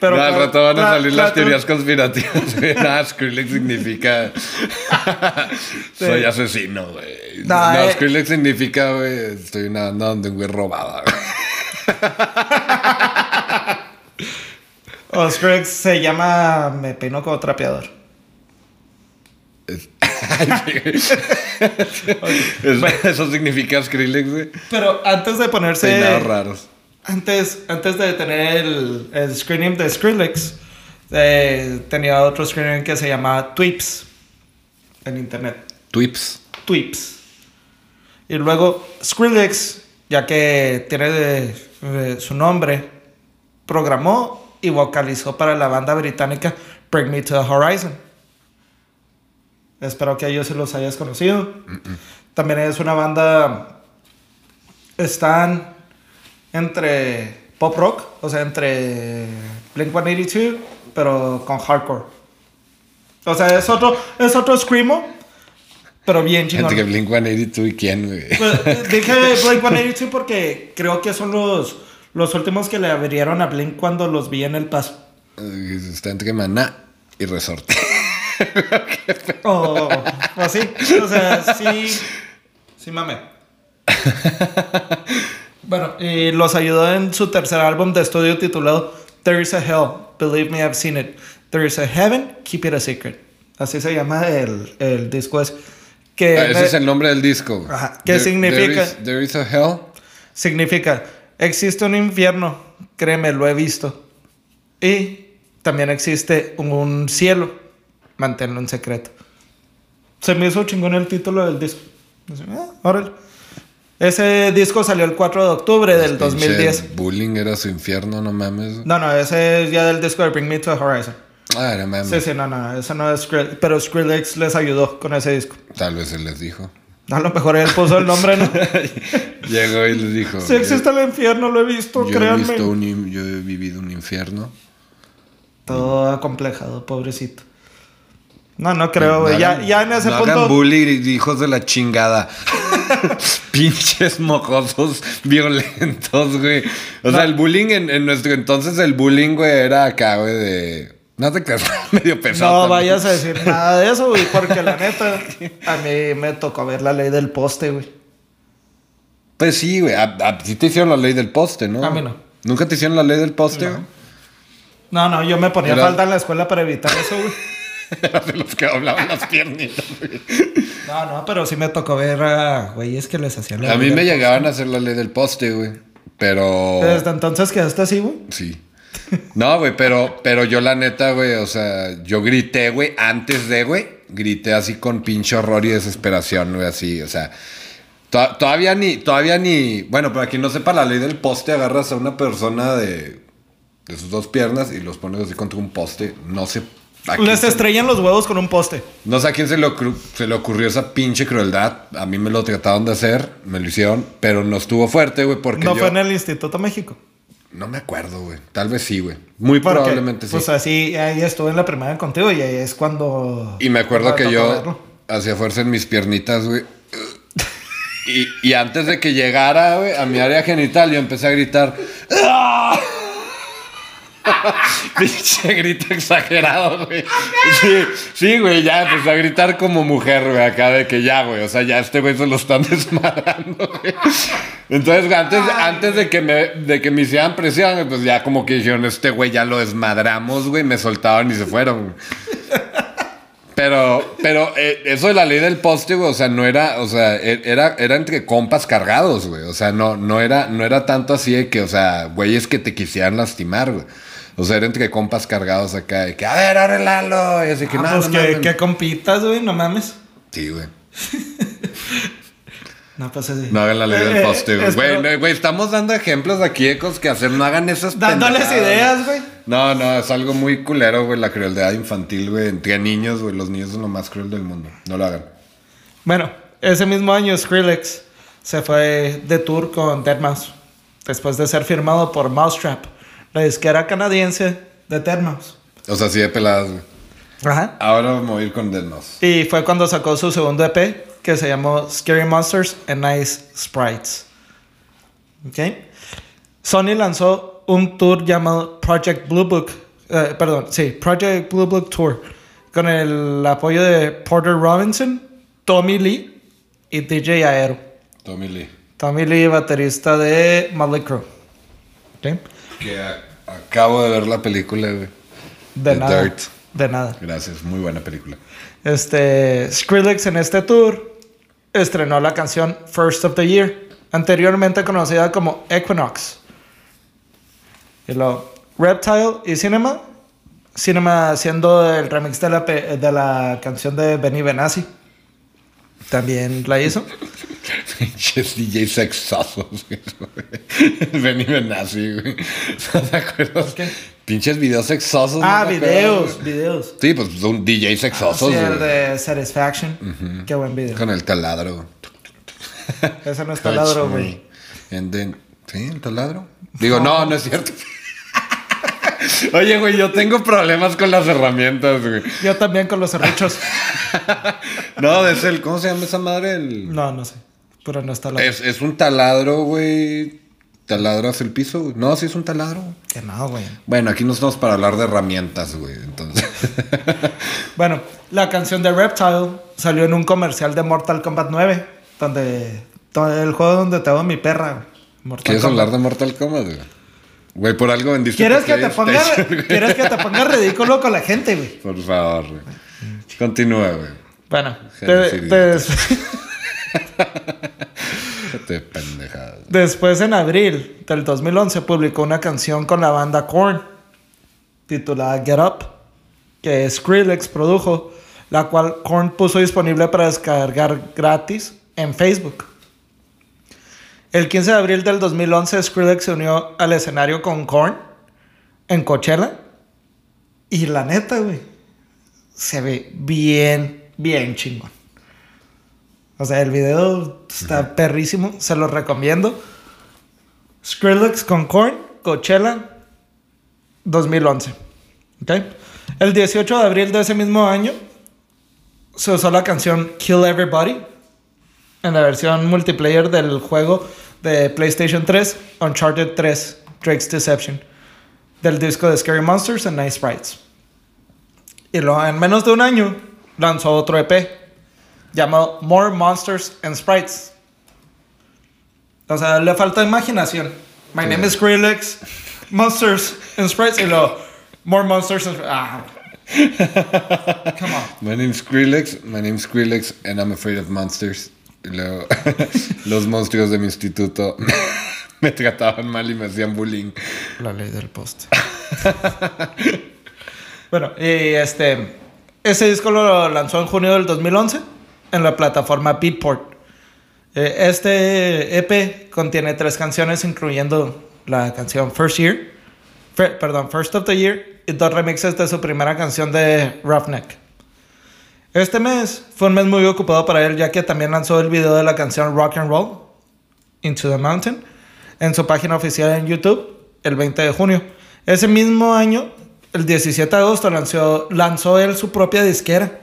pero No, al rato van a salir las teorías conspirativas. Nada, Skrillex significa. Soy asesino, güey. No, No, eh. Skrillex significa, güey. Estoy nadando donde un güey robada, güey. O Skrillex se llama Me peino como trapeador. Es- Eso significa Skrillex, güey. Pero antes de ponerse. Peinados raros. Antes, antes de tener el, el screen name de Skrillex, eh, tenía otro screen name que se llamaba Tweeps en internet. Twips. Tweeps. Y luego Skrillex, ya que tiene de- de su nombre, programó y vocalizó para la banda británica Bring Me to the Horizon. Espero que ellos se los hayas conocido. También es una banda. Están entre pop rock, o sea, entre Blink 182, pero con hardcore. O sea, es otro, es otro screamo, pero bien chingón. Gente que Blink 182 y quién, güey. Pues, dije Blink 182 porque creo que son los, los últimos que le abrieron a Blink cuando los vi en el paso. Está entre Maná y Resorte. O o así. O sea, sí. Sí, mame. Bueno, y los ayudó en su tercer álbum de estudio titulado There is a Hell, Believe Me I've Seen It. There is a Heaven, Keep It a Secret. Así se llama el, el disco. Que Ah, ese es el nombre del disco. Ajá. ¿Qué There- significa? There is, there is a hell. significa, existe un infierno, créeme, lo he visto. Y también existe un cielo, manténlo en secreto. Se me hizo chingón el título del disco. "Ah, órale". Ese disco salió el 4 de octubre del Pinche 2010. Bullying era su infierno, no mames. No, no, ese es ya del disco de Bring Me to the Horizon. Ah, no mames. Sí, sí, no, no, eso no es Skrill- Pero Skrillex les ayudó con ese disco. Tal vez él les dijo. A lo mejor él puso el nombre, ¿no? Llegó y les dijo. Si existe el infierno, lo he visto, yo, yo he créanme. visto un yo he vivido un infierno. Todo acomplejado, pobrecito. No, no creo, güey. No Ya, ya en ese no punto. hagan bullying, hijos de la chingada. Pinches mojosos violentos, güey. O sea, el bullying en, en nuestro entonces, el bullying, güey, era acá, güey, de. No te creas, medio pesado. No también. vayas a decir nada de eso, güey, porque la neta, a mí me tocó ver la ley del poste, güey. Pues sí, güey. A, sí te hicieron la ley del poste, ¿no? A mí no. ¿Nunca te hicieron la ley del poste, güey? No, no, yo me ponía falta en la escuela para evitar eso, güey. De los que hablaban las piernitas. No, no, pero sí me tocó ver a güeyes que les hacían la A mí me llegaban a hacer la ley del poste, güey. Pero. Desde entonces quedaste así, güey. Sí. No, güey, pero, pero yo la neta, güey, o sea, yo grité, güey, antes de, güey, grité así con pinche horror y desesperación, güey, así, o sea, to- todavía ni, todavía ni, bueno, para quien no sepa la ley del poste, agarras a una persona de, de sus dos piernas y los pones así contra un poste, no sé. Les estrellan los huevos con un poste. no sé a quién se le, ocru- se le ocurrió esa pinche crueldad. A mí me lo trataron de hacer, me lo hicieron, pero no estuvo fuerte, güey, porque No yo... fue en el Instituto México. No me acuerdo, güey. Tal vez sí, güey. Muy Porque, probablemente sí. Pues así, ahí estuve en la primera contigo y ahí es cuando. Y me acuerdo que yo hacía fuerza en mis piernitas, güey. Y, y antes de que llegara, güey, a mi área genital, yo empecé a gritar. ¡Ah! Pinche grito exagerado, güey. Sí, sí, güey, ya empecé a gritar como mujer, güey, acá de que ya, güey. O sea, ya este güey se lo están desmadrando, güey. Entonces, antes, antes de, que me, de que me hicieran presión, pues ya como que dijeron, este güey ya lo desmadramos, güey. Me soltaron y se fueron. Pero, pero eh, eso de la ley del poste, güey, o sea, no era, o sea, e- era, era entre compas cargados, güey. O sea, no, no era, no era tanto así de que, o sea, güeyes que te quisieran lastimar, güey. O sea, era entre compas cargados acá de que, a ver, arreglalo. Y así que Ah, nada. pues que, que compitas, güey, no mames. Sí, güey. No, pues así. No hagan la ley del Eh, poste, güey. Güey, no, güey, estamos dando ejemplos aquí de cosas que hacer. No hagan esas Dándoles pendejadas, ideas, güey. No, no, es algo muy culero, güey, la crueldad infantil, güey. Entre niños, güey. Los niños son lo más cruel del mundo. No lo hagan. Bueno, ese mismo año Skrillex se fue de tour con Deadmau5 después de ser firmado por Mousetrap, la disquera canadiense de Deadmau5. O sea, así de peladas, güey. Ajá. Ahora vamos a ir con Deadmau5. Y fue cuando sacó su segundo EP que se llamó Scary Monsters and Nice Sprites. ¿Ok? Sony lanzó un tour llamado Project Blue Book, eh, perdón, sí, Project Blue Book Tour, con el apoyo de Porter Robinson, Tommy Lee y DJ Aero. Tommy Lee. Tommy Lee, baterista de Motley Crue. ¿Ok? Que acabo de ver la película, güey. De The nada. Dirt. De nada. Gracias, muy buena película. Este, Skrillex en este tour estrenó la canción First of the Year, anteriormente conocida como Equinox. Y luego Reptile y Cinema, Cinema haciendo el remix de la, de la canción de Benny Benassi. También la hizo. Pinches DJ sexosos. Benny Benassi, güey. ¿No te acuerdas? qué? Pinches videos sexosos. Ah, ¿no acuerdas, videos, videos. Sí, pues son DJ sexosos, Sí, el de Satisfaction. Qué buen video. Con el taladro. Ese no es taladro, güey. ¿Sí? ¿El taladro? Digo, no, no es cierto. Oye, güey, yo tengo problemas con las herramientas, güey. Yo también con los serruchos. No, es el. ¿Cómo se llama esa madre? El, No, no sé. Pero no es taladro. es, es un taladro, güey. Taladras el piso, güey. No, sí es un taladro. Que no, güey. Bueno, aquí no estamos para hablar de herramientas, güey. Entonces. Bueno, la canción de Reptile salió en un comercial de Mortal Kombat 9, donde, el juego donde te hago mi perra. Mortal ¿Quieres Kombat. hablar de Mortal Kombat, güey? Güey, por algo vendiste. ¿Quieres que, te ponga. ¿Quieres que te ponga ridículo con la gente, güey? Por favor, güey. Continúa, güey. Bueno, pendejadas. después en abril del 2011 publicó una canción con la banda Korn titulada Get Up, que Skrillex produjo, la cual Korn puso disponible para descargar gratis en Facebook. El 15 de abril del 2011, Skrillex se unió al escenario con Korn en Coachella. Y la neta, güey, se ve bien, bien chingón. O sea, el video está perrísimo, se lo recomiendo. Skrillex con Korn, Coachella, 2011. ¿Ok? El 18 de abril de ese mismo año se usó la canción Kill Everybody en la versión multiplayer del juego de PlayStation 3, Uncharted 3, Drake's Deception, del disco de Scary Monsters and Nice Sprites. Y luego, en menos de un año, lanzó otro EP llamado More Monsters and Sprites. O sea, le falta imaginación. My Sí. name is Skrillex, Monsters and Sprites, y luego More Monsters and Sprites. Ah. Come on. My name's Skrillex, my name's Skrillex, and I'm afraid of monsters. Luego, los monstruos de mi instituto me trataban mal y me hacían bullying. La ley del poste. bueno, y este. Ese disco lo lanzó en junio del 2011 en la plataforma Beatport. Eh, Este EP contiene tres canciones, incluyendo la canción First Year, perdón, First of the Year, y dos remixes de su primera canción de Roughneck. Este mes fue un mes muy ocupado para él, ya que también lanzó el video de la canción Rock and Roll, Into the Mountain, en su página oficial en YouTube el 20 de junio. Ese mismo año, el 17 de agosto, lanzó, lanzó él su propia disquera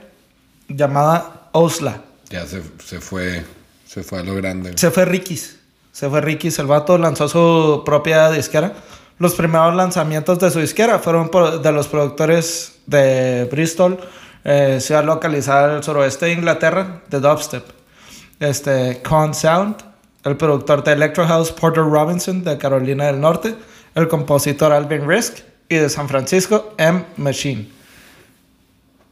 llamada Osla. Ya se, se fue, se fue a lo grande. Se fue Rikis. Se fue Rikis. El vato lanzó su propia disquera. Los primeros lanzamientos de su disquera fueron por- de los productores de Bristol, eh, ciudad localizada al suroeste de Inglaterra, de Dubstep. Este, Con Sound, el productor de Electro House Porter Robinson de Carolina del Norte, el compositor Alvin Risk y de San Francisco M Machine.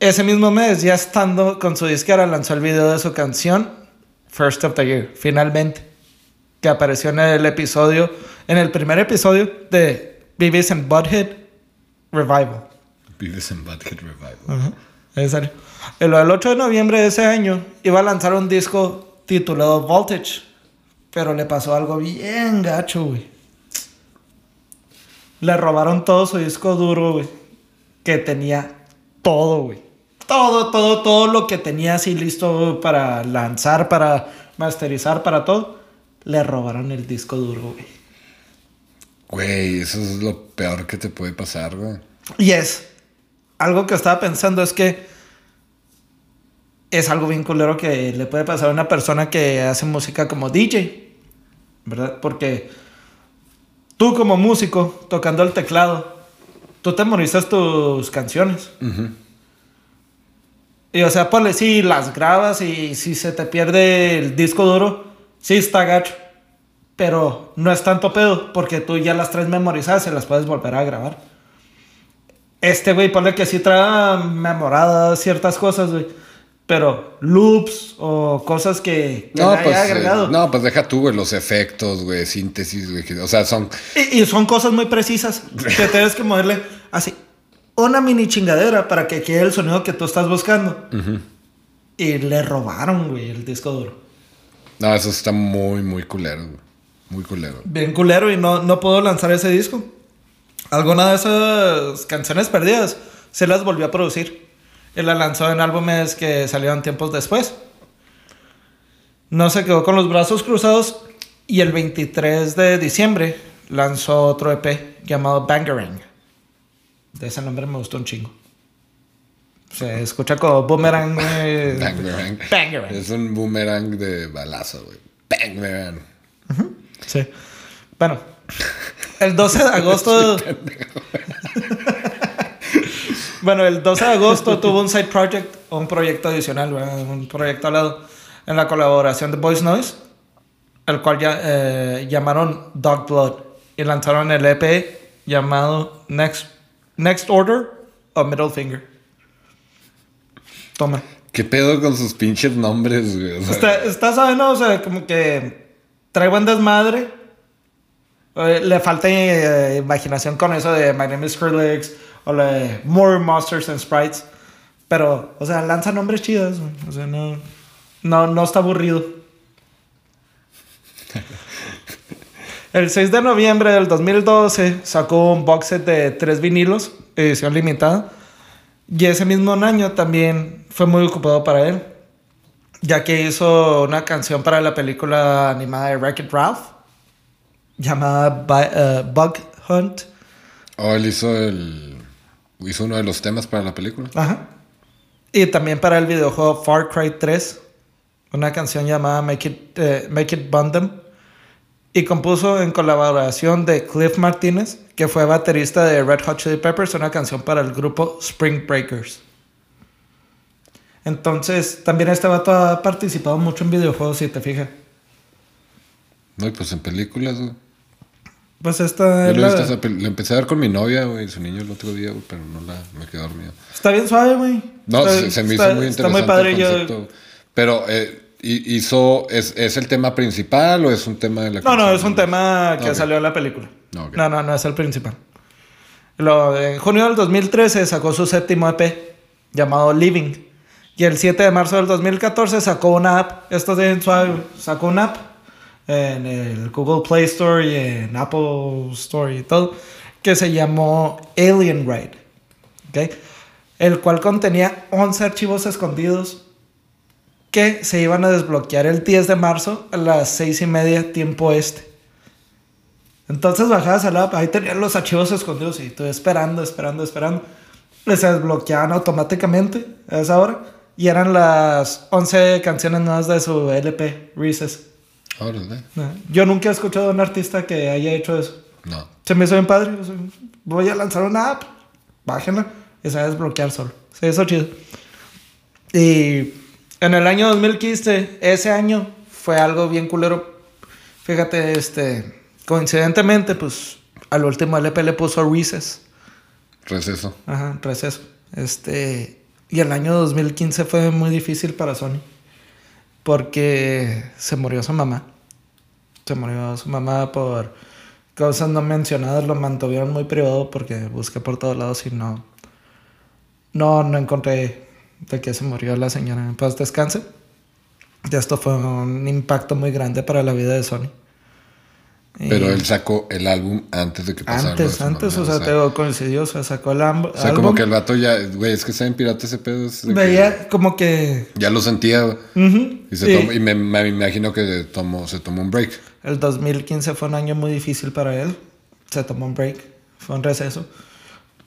Ese mismo mes, ya estando con su disquera, lanzó el video de su canción First of the Year, finalmente, que apareció en el episodio, en el primer episodio de Beavis and Butthead Revival. Beavis and Butthead Revival. El, el 8 de noviembre de ese año iba a lanzar un disco titulado Voltage. Pero le pasó algo bien gacho, güey. Le robaron todo su disco duro, güey. Que tenía todo, güey. Todo, todo, todo lo que tenía así listo para lanzar, para masterizar, para todo. Le robaron el disco duro, güey. Güey, eso es lo peor que te puede pasar, güey. Y es algo que estaba pensando es que es algo bien culero que le puede pasar a una persona que hace música como DJ, ¿verdad? Porque tú como músico tocando el teclado, tú te memorizas tus canciones. Y o sea, ponle, sí, las grabas y si se te pierde el disco duro, sí está gacho. Pero no es tanto pedo porque tú ya las traes memorizadas y las puedes volver a grabar. Este güey, ponle que sí trae memoradas ciertas cosas, güey. Pero loops o cosas que, que No, le pues, haya eh, no, pues deja tú, güey, los efectos, güey, síntesis, güey. O sea, son. Y, y son cosas muy precisas que tienes que moverle así. Una mini chingadera para que quede el sonido que tú estás buscando. Y le robaron, güey, el disco duro. No, eso está muy, muy culero, güey. Muy culero. Bien culero y no, no puedo lanzar ese disco. Alguna de esas canciones perdidas se las volvió a producir. Y la lanzó en álbumes que salieron tiempos después. No se quedó con los brazos cruzados y el 23 de diciembre lanzó otro EP llamado Bangarang. De ese nombre me gustó un chingo. Se escucha como boomerang. güey. Bangarang. Bangarang. Es un boomerang de balazo, güey. Bangarang. Sí. Bueno, el 12 de agosto. bueno, el 12 de agosto tuvo un side project, o un proyecto adicional, un proyecto al lado, en la colaboración de Voice Noise, el cual ya, eh, llamaron Dog Blood y lanzaron el EP llamado Next, Next Order o Middle Finger. Toma. ¿Qué pedo con sus pinches nombres, güey? O sea, Está, está sabiendo, o sea, como que trae buen desmadre. Eh, le falta eh, imaginación con eso de My Name is Skrillex o la de More Monsters and Sprites. Pero, o sea, lanza nombres chidos. O sea, no, no, no está aburrido. El 6 de noviembre del 2012 sacó un box set de tres vinilos, edición limitada. Y ese mismo año también fue muy ocupado para él, ya que hizo una canción para la película animada de Wreck-It Ralph, llamada eh, Bug Hunt. oh, él hizo el. Hizo uno de los temas para la película. Ajá. Y también para el videojuego Far Cry 3, una canción llamada Make It, eh, Make It Bundem. Y compuso en colaboración de Cliff Martínez, que fue baterista de Red Hot Chili Peppers, una canción para el grupo Spring Breakers. Entonces, también este vato ha participado mucho en videojuegos, si te fijas. No, y pues en películas, güey. Pues esta Yo he la- visto esa pel- la empecé a ver con mi novia, güey, su niño el otro día, güey, pero no la me quedé dormido. Está bien suave, güey. No, Está- se, se me está- hizo muy Está interesante muy padre. el yo- concepto. Pero, eh, hi- hizo, es, ¿es el tema principal o es un tema de la No, no, es un tema que Ok. salió en la película. No, ok. No, no, no es el principal. Lo, en junio del 2013 sacó su séptimo EP llamado Living. Y el 7 de marzo del 2014 sacó una app. Esto es bien suave. güey. Sacó una app en el Google Play Store y en Apple Store y todo. Que se llamó Alien Ride. ¿ok? El cual contenía 11 archivos escondidos que se iban a desbloquear el 10 de marzo a las 6 y media tiempo este. Entonces bajabas al app, ahí tenían los archivos escondidos y tú esperando, esperando, esperando. Les desbloqueaban automáticamente a esa hora y eran las 11 canciones nuevas de su LP, Recess. Órale. Yo nunca he escuchado a un artista que haya hecho eso. No. Se me hizo bien padre. voy a lanzar una app, bájenla y se va a desbloquear solo. Se hizo chido. Y en el año 2015, ese año, fue algo bien culero. Fíjate, este, coincidentemente, pues al último LP le puso Recess. Receso. Ajá, receso. Este, y el año 2015 fue muy difícil para Sony. Porque se murió su mamá. Se murió su mamá por cosas no mencionadas lo mantuvieron muy privado porque busqué por todos lados y no. No, no encontré de que se murió la señora. Paz descanse. Y esto fue un impacto muy grande para la vida de Sony. Pero él sacó el álbum antes de que pasara. Antes, antes, o sea, te coincidió, o sea, sacó el álbum. O sea, como que el vato ya, güey, es que está en pirata ese pedo. Veía como que. Ya lo sentía, Y, se y tomó- y me, me imagino que tomó, se tomó un break. El 2015 fue un año muy difícil para él. Se tomó un break, fue un receso.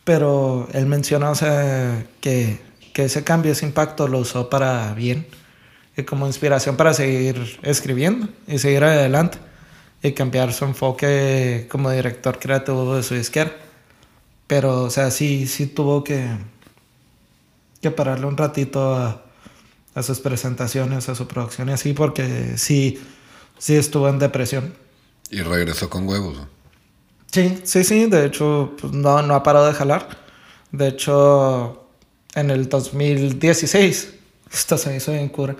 Pero él menciona, o sea, que, que ese cambio, ese impacto lo usó para bien. Y como inspiración para seguir escribiendo y seguir adelante. Y cambiar su enfoque como director creativo de su disquera. Pero, o sea, sí, sí tuvo que, que pararle un ratito a, a sus presentaciones, a su producción y así, porque sí, sí estuvo en depresión. Y regresó con huevos. Sí, sí, sí, de hecho, pues, no, no ha parado de jalar. De hecho, en el 2016, esto se hizo en cura.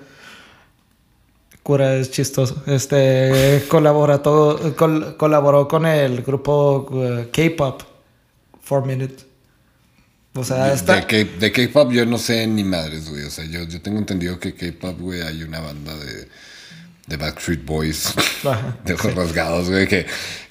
Cura es chistoso. Este colaboró, todo, col- colaboró con el grupo uh, K-pop, Four Minutes. O sea, De, está. de K-pop yo no sé ni madres, güey. O sea, yo, yo tengo entendido que K-pop, güey, hay una banda de, de Backstreet Boys, Ajá, de ojos rasgados, güey, que,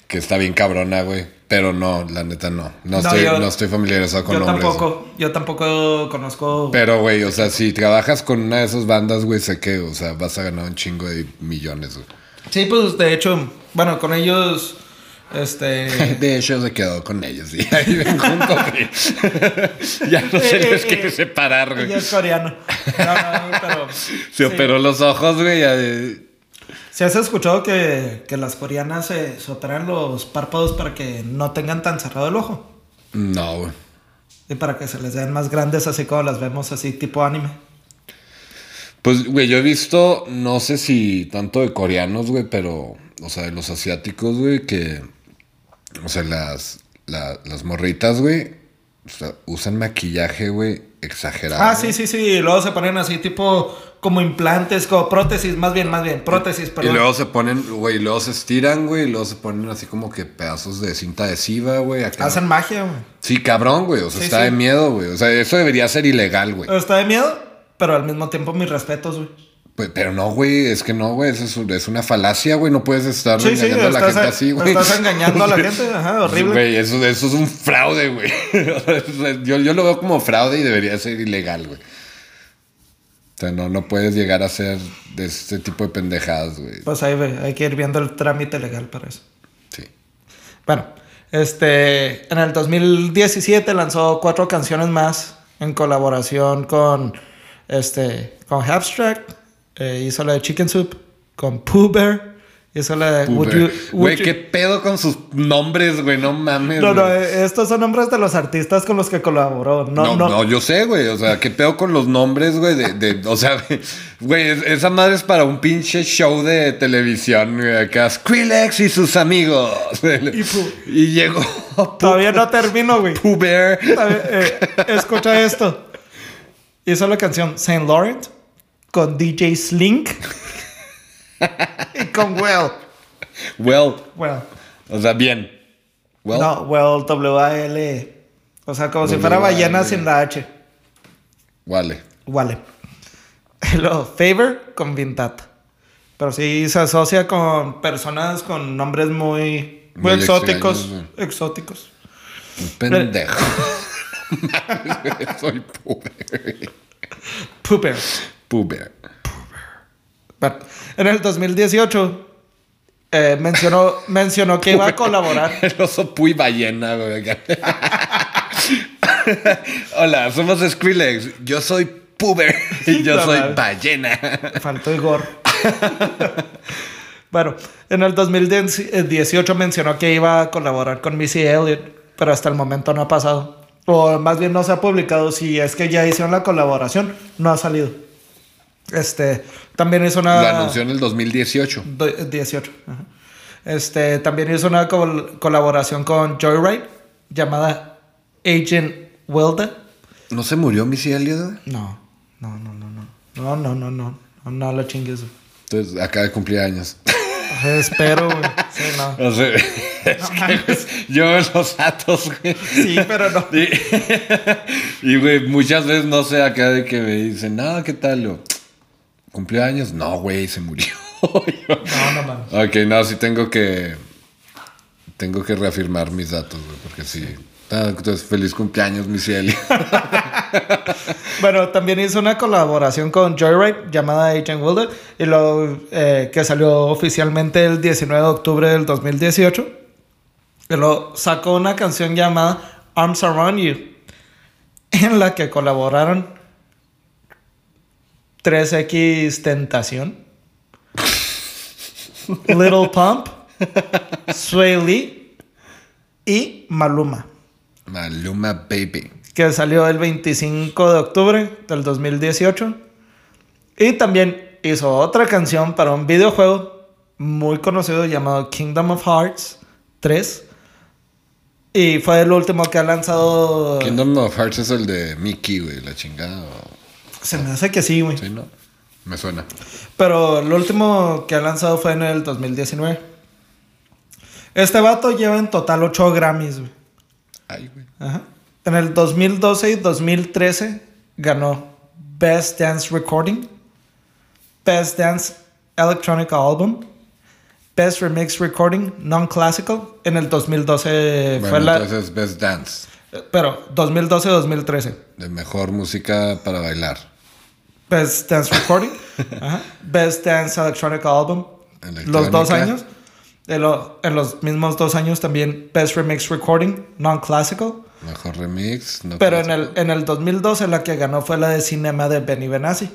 que está bien cabrona, güey. Pero no, la neta no. No, No, estoy, yo- no estoy familiarizado con Yo nombres. tampoco, yo tampoco conozco. Pero, güey, o sea, si trabajas con una de esas bandas, güey, sé que, o sea, vas a ganar un chingo de millones, güey. Sí, pues de hecho, bueno, con ellos, este. De hecho, se quedó con ellos y ahí ven juntos, ya no se les quiere separar, güey. Ella es coreano. No, no, pero. Se sí. operó los ojos, güey. ¿Sí has escuchado que, que las coreanas se, se operan los párpados para que no tengan tan cerrado el ojo? No, güey. Y para que se les vean más grandes, así como las vemos así, tipo anime. Pues, güey, yo he visto, no sé si tanto de coreanos, güey, pero, o sea, de los asiáticos, güey, que, o sea, las, la- las morritas, güey, o sea, usan maquillaje, güey, exagerado. Ah, sí, sí, sí. Y luego se ponen así, tipo como implantes, como prótesis, más bien, más bien, prótesis, Y perdón. luego se ponen, güey, y luego se estiran, güey, y luego se ponen así como que pedazos de cinta adhesiva, güey. Hacen magia, güey. Sí, cabrón, güey, o sea, Sí, está sí. de miedo, güey. O sea, eso debería ser ilegal, güey. Está de miedo, pero al mismo tiempo mis respetos, güey. Pues, pero no, güey, es que no, güey, es, es una falacia, güey, no puedes estar Sí, sí, engañando a la gente así, güey. estás engañando a la gente, ajá, horrible. Güey, eso, eso es un fraude, güey. yo, yo lo veo como fraude y debería ser ilegal, güey. O sea, no, no puedes llegar a hacer de este tipo de pendejadas, güey. Pues ahí ve, hay que ir viendo el trámite legal para eso. Sí. Bueno, este, en el 2017 lanzó cuatro canciones más en colaboración con, este, con Abstract, eh, hizo la de Chicken Soup, con Pooh Bear, hizo la de Would You- Would Güey, You- qué pedo con sus nombres, güey, no mames. No, no, güey. eh, estos son nombres de los artistas con los que colaboró. No, No, no, no, yo sé, güey. O sea, qué pedo con los nombres, güey. De, de- o sea, güey, es- esa madre es para un pinche show de televisión, güey. Acá, Skrillex y sus amigos. Y llegó Todavía no termino, güey. Pooh Bear. Todavía- eh, escucha esto. Hizo la canción Saint Laurent con DJ Slink y con Well. Well, Well. o sea, bien. Well, No, well, W-A-L. O sea, como si fuera W-A-L. ballena sin la H. vale. Vale. Luego, Favor con Vintata. Pero sí se asocia con personas con nombres muy, muy, Muy exóticos. extraños, exóticos. Pendejo. Soy Pooh Bear. Pooper. Pooh Bear. Bueno, en el 2018 eh, mencionó, mencionó que iba a colaborar. El oso Puy ballena, güey. Hola, somos Skrillex. Yo soy Puber y yo No soy ballena. Faltó Igor. bueno, en el 2018 mencionó que iba a colaborar con Missy Elliott, pero hasta el momento no ha pasado. O más bien no se ha publicado. Si es que ya hicieron la colaboración, no ha salido. Este, también hizo una... Lo anunció en el 2018. Do- 18. ajá. Este, también hizo una col- colaboración con Joyride llamada Agent Wilda. ¿No se murió Missy Elliott? No, no, no, no, no. No, no, no, no. No, no la chingues. Entonces, acaba de cumplir años. Espero, güey. Sí, no. O sea, es que, pues, yo veo los datos, güey. Sí, pero no. Y, y, güey, muchas veces no sé acá de que me dicen, no, ¿qué tal? Yo, ¿Cumplió años? No, güey, se murió. No, no mames. ok, no, sí tengo que. Tengo que reafirmar mis datos, güey, porque sí. Ah, entonces, feliz cumpleaños, mi cielo. Bueno, también hizo una colaboración con Joyride llamada Agent Wilder y lo eh, que salió oficialmente el 19 de octubre del 2018. Y lo sacó una canción llamada Arms Around You en la que colaboraron 3X Tentación, Little Pump, Sway Lee y Maluma Maluma Baby. que salió el 25 de octubre del 2018. Y también hizo otra canción para un videojuego muy conocido llamado Kingdom of Hearts 3. Y fue el último que ha lanzado... Kingdom of Hearts es el de Mickey, güey, la chingada. o- Se me hace que sí, güey. Sí, ¿no? Me suena. Pero el último que ha lanzado fue en el 2019. Este vato lleva en total 8 Grammys, güey. Ay, güey. Ajá. En el 2012 y 2013 ganó Best Dance Recording, Best Dance Electronic Album, Best Remix Recording Non-Classical. En el 2012 Bueno, fue la... entonces Best Dance. Pero 2012-2013. De mejor música para bailar. Best Dance Recording, ajá. Best Dance Electronic Album. Los dos años. En, lo- en los mismos dos años también Best Remix Recording Non-Classical. Mejor remix. No Pero en el, en el 2012 la que ganó fue la de Cinema de Benny Benassi.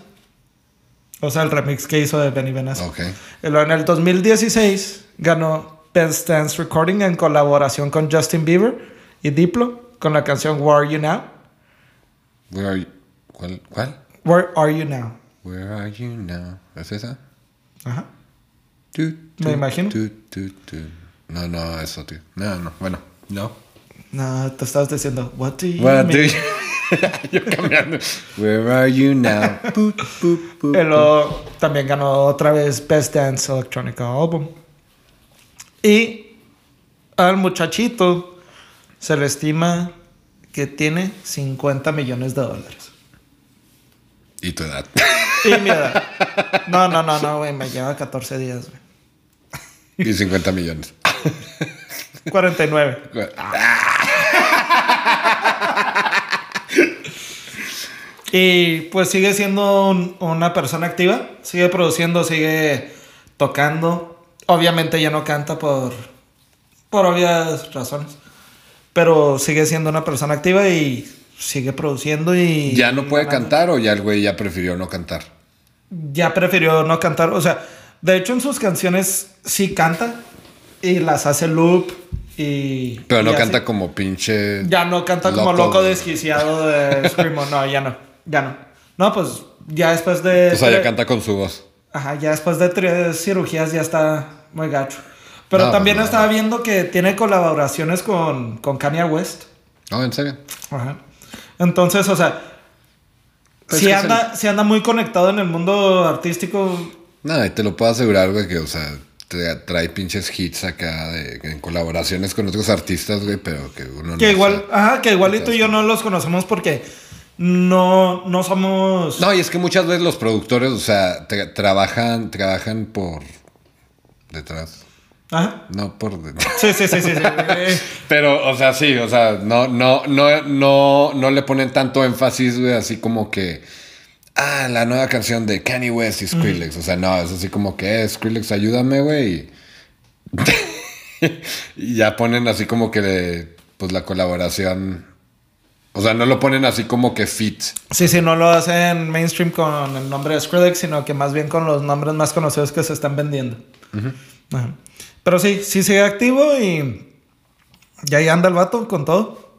O sea, el remix que hizo de Benny Benassi. Ok. Y luego en el 2016 ganó Best Dance Recording en colaboración con Justin Bieber y Diplo con la canción Where Are You Now? Where are you? ¿Cuál? ¿Cuál? Where Are You Now? Where are you now? ¿Es esa? Ajá. Tu, Me tu, imagino. tu. No, no, eso, tío. No, no. Bueno, no. No, te estabas diciendo, What do you What mean? do you- Yo cambiando. Where are you now? Boop, boop, luego también ganó otra vez Best Dance Electronic Album. Y al muchachito se le estima que tiene 50 millones de dólares. Y tu edad. Y mi edad. No, no, no, no, güey. Me lleva 14 días, güey. Y 50 millones. 49. Y pues sigue siendo un- una persona activa. Sigue produciendo, sigue tocando. Obviamente ya no canta por, por obvias razones. Pero sigue siendo una persona activa y sigue produciendo y... ¿Ya no puede cantar o ya el güey ya prefirió no cantar? Ya prefirió no cantar. O sea, de hecho en sus canciones sí canta y las hace loop y... Pero no y canta como pinche. Ya no canta como Loco, desquiciado de Screamo. No, ya no. Ya no. No, pues ya después de... O sea, ya canta con su voz. Ajá, ya después de tres cirugías ya está muy gacho. Pero No, también no, estaba no. viendo que tiene colaboraciones con, con Kanye West. No, en serio. Ajá. Entonces, o sea, Pues si anda, si anda muy conectado en el mundo artístico. Nada, y te lo puedo asegurar, güey, que, o sea, tra- trae pinches hits acá de, en colaboraciones con otros artistas, güey, pero que uno Que no igual, sabe. ajá, que igual y tú y yo no los conocemos porque no, no somos. No, y es que muchas veces los productores, o sea, tra- trabajan, trabajan por detrás. Ajá. No por. Sí, sí, sí, sí. sí. Pero, o sea, sí, o sea, no, no, no, no, no le ponen tanto énfasis, güey, así como que. Ah, la nueva canción de Kanye West y Skrillex. O sea, no, es así como que, eh, Skrillex, ayúdame, güey. y ya ponen así como que, de, pues, la colaboración. O sea, no lo ponen así como que fit. Sí, sí, no lo hacen mainstream con el nombre de Skrillex, sino que más bien con los nombres más conocidos que se están vendiendo. Ajá. Pero sí, sí sigue activo y. Y ahí anda el vato con todo.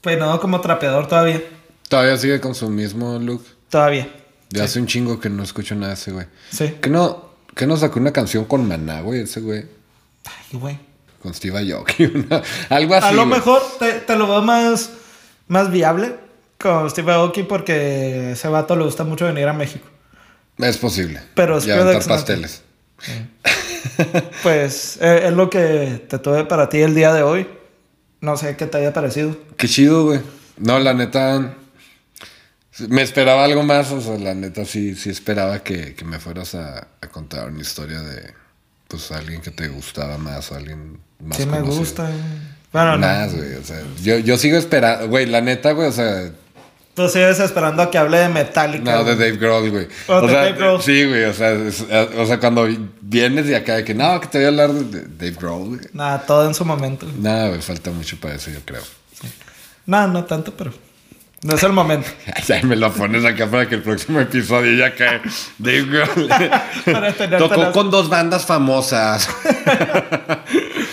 Peinado como trapeador todavía. Todavía sigue con su mismo look. Todavía. Ya hace un chingo que no escucho nada de ese, güey. Sí. Que no, que no sacó una canción con Maná, güey, ese güey. Ay, güey. Con Steve Aoki. una- Algo así. A lo güey. mejor te, te lo veo más, más viable con Steve Aoki porque ese vato le gusta mucho venir a México. Es posible. Pero ya aventar no. pasteles. pues eh, es lo que te tuve para ti el día de hoy. No sé qué te haya parecido. Qué chido, güey. No, la neta. Me esperaba algo más, o sea, la neta sí, sí esperaba que, que me fueras a, a contar una historia de pues alguien que te gustaba más o alguien más Sí me gusta. Bueno, no. Más, güey, o sea, yo, yo sigo esperando, güey, la neta, güey, o sea, Tú sigues esperando a que hable de Metallica. no, de. Dave Grohl, güey. O de sea, Dave Grohl. sí, güey, o sea, es- o sea, cuando vienes de acá de que no, que te voy a hablar de, Dave Grohl, güey. Nada, todo en su momento. Nada, güey, falta mucho para eso, yo creo. Nada, no tanto, pero no es el momento. Ya me lo pones acá para que el próximo episodio ya cae. Dave Grohl. Tocó las- con dos bandas famosas.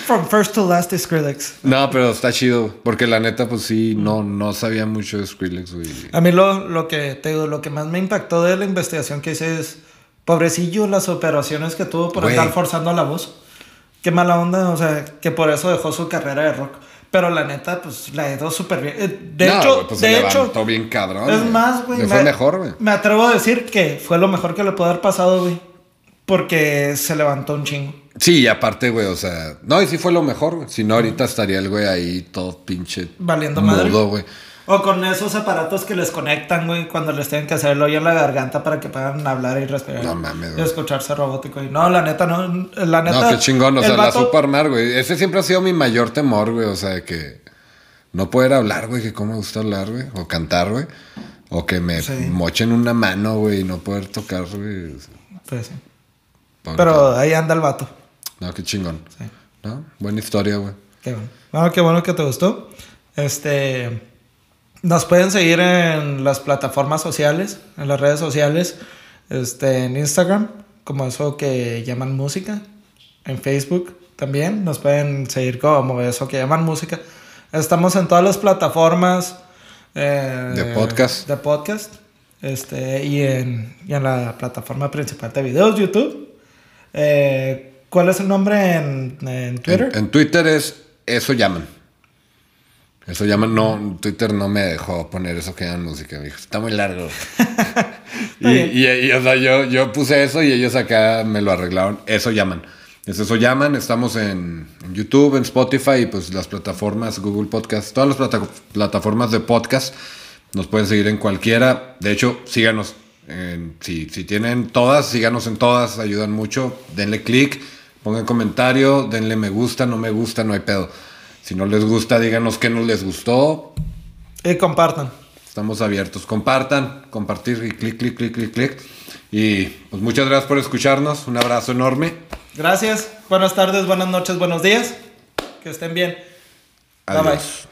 From first to last is Skrillex. No, pero está chido. Porque la neta, pues sí, no, no sabía mucho de Skrillex, güey. A mí lo, lo que te digo, lo que más me impactó de la investigación que hice es, pobrecillo, las operaciones que tuvo por Güey. andar forzando la voz. Qué mala onda, o sea, que por eso dejó su carrera de rock. Pero la neta, pues la ido súper bien. Eh, De No, hecho, güey, pues de hecho, bien cabrón. es más, güey. Le fue mejor, güey. Me atrevo a decir que fue lo mejor que le pudo haber pasado, güey. Porque se levantó un chingo. Sí, y aparte, güey, o sea. No, y sí fue lo mejor, güey. Si no, ahorita estaría el güey ahí todo pinche. Valiendo madre. mudo, güey. O con esos aparatos que les conectan, güey, cuando les tienen que hacer el hoyo en la garganta para que puedan hablar y respirar. No mames, Y güey. escucharse robótico. Y no, la neta, no. La neta. No, qué chingón. O sea, la vato- supo armar, güey. Ese siempre ha sido mi mayor temor, güey. O sea, de que no poder hablar, güey. Que cómo me gusta hablar, güey. O cantar, güey. O que me Sí. mochen una mano, güey. Y no poder tocar, güey. Pues sí. Pero ahí anda el vato. No, qué chingón. Sí. ¿No? Buena historia, güey. Qué bueno. Bueno, qué bueno que te gustó. Este. Nos pueden seguir en las plataformas sociales, en las redes sociales, este, en Instagram, como eso que llaman música, en Facebook también, nos pueden seguir como eso que llaman música. Estamos en todas las plataformas eh, De podcast. de podcast, este, y en, y en la plataforma principal de videos, YouTube. Eh, ¿Cuál es el nombre en, en Twitter? En, en Twitter es eso llaman. Eso llaman, no, Twitter no me dejó poner eso que llaman música, me dijo, está muy largo. y, bien. y- y, o sea, yo, yo puse eso y ellos acá me lo arreglaron, eso llaman. Es eso llaman, estamos en, en YouTube, en Spotify y pues las plataformas, Google Podcast, todas las plata- plataformas de podcast, nos pueden seguir en cualquiera. De hecho, síganos. en- si, si tienen todas, síganos en todas, ayudan mucho. Denle click, pongan comentario, denle me gusta, no me gusta, no hay pedo. Si no les gusta, díganos qué no les gustó. Y compartan. Estamos abiertos. Compartan, compartir y clic, clic, clic, clic, clic. Y pues muchas gracias por escucharnos. Un abrazo enorme. Gracias. Buenas tardes, buenas noches, buenos días. Que estén bien. Bye, bye. Adiós.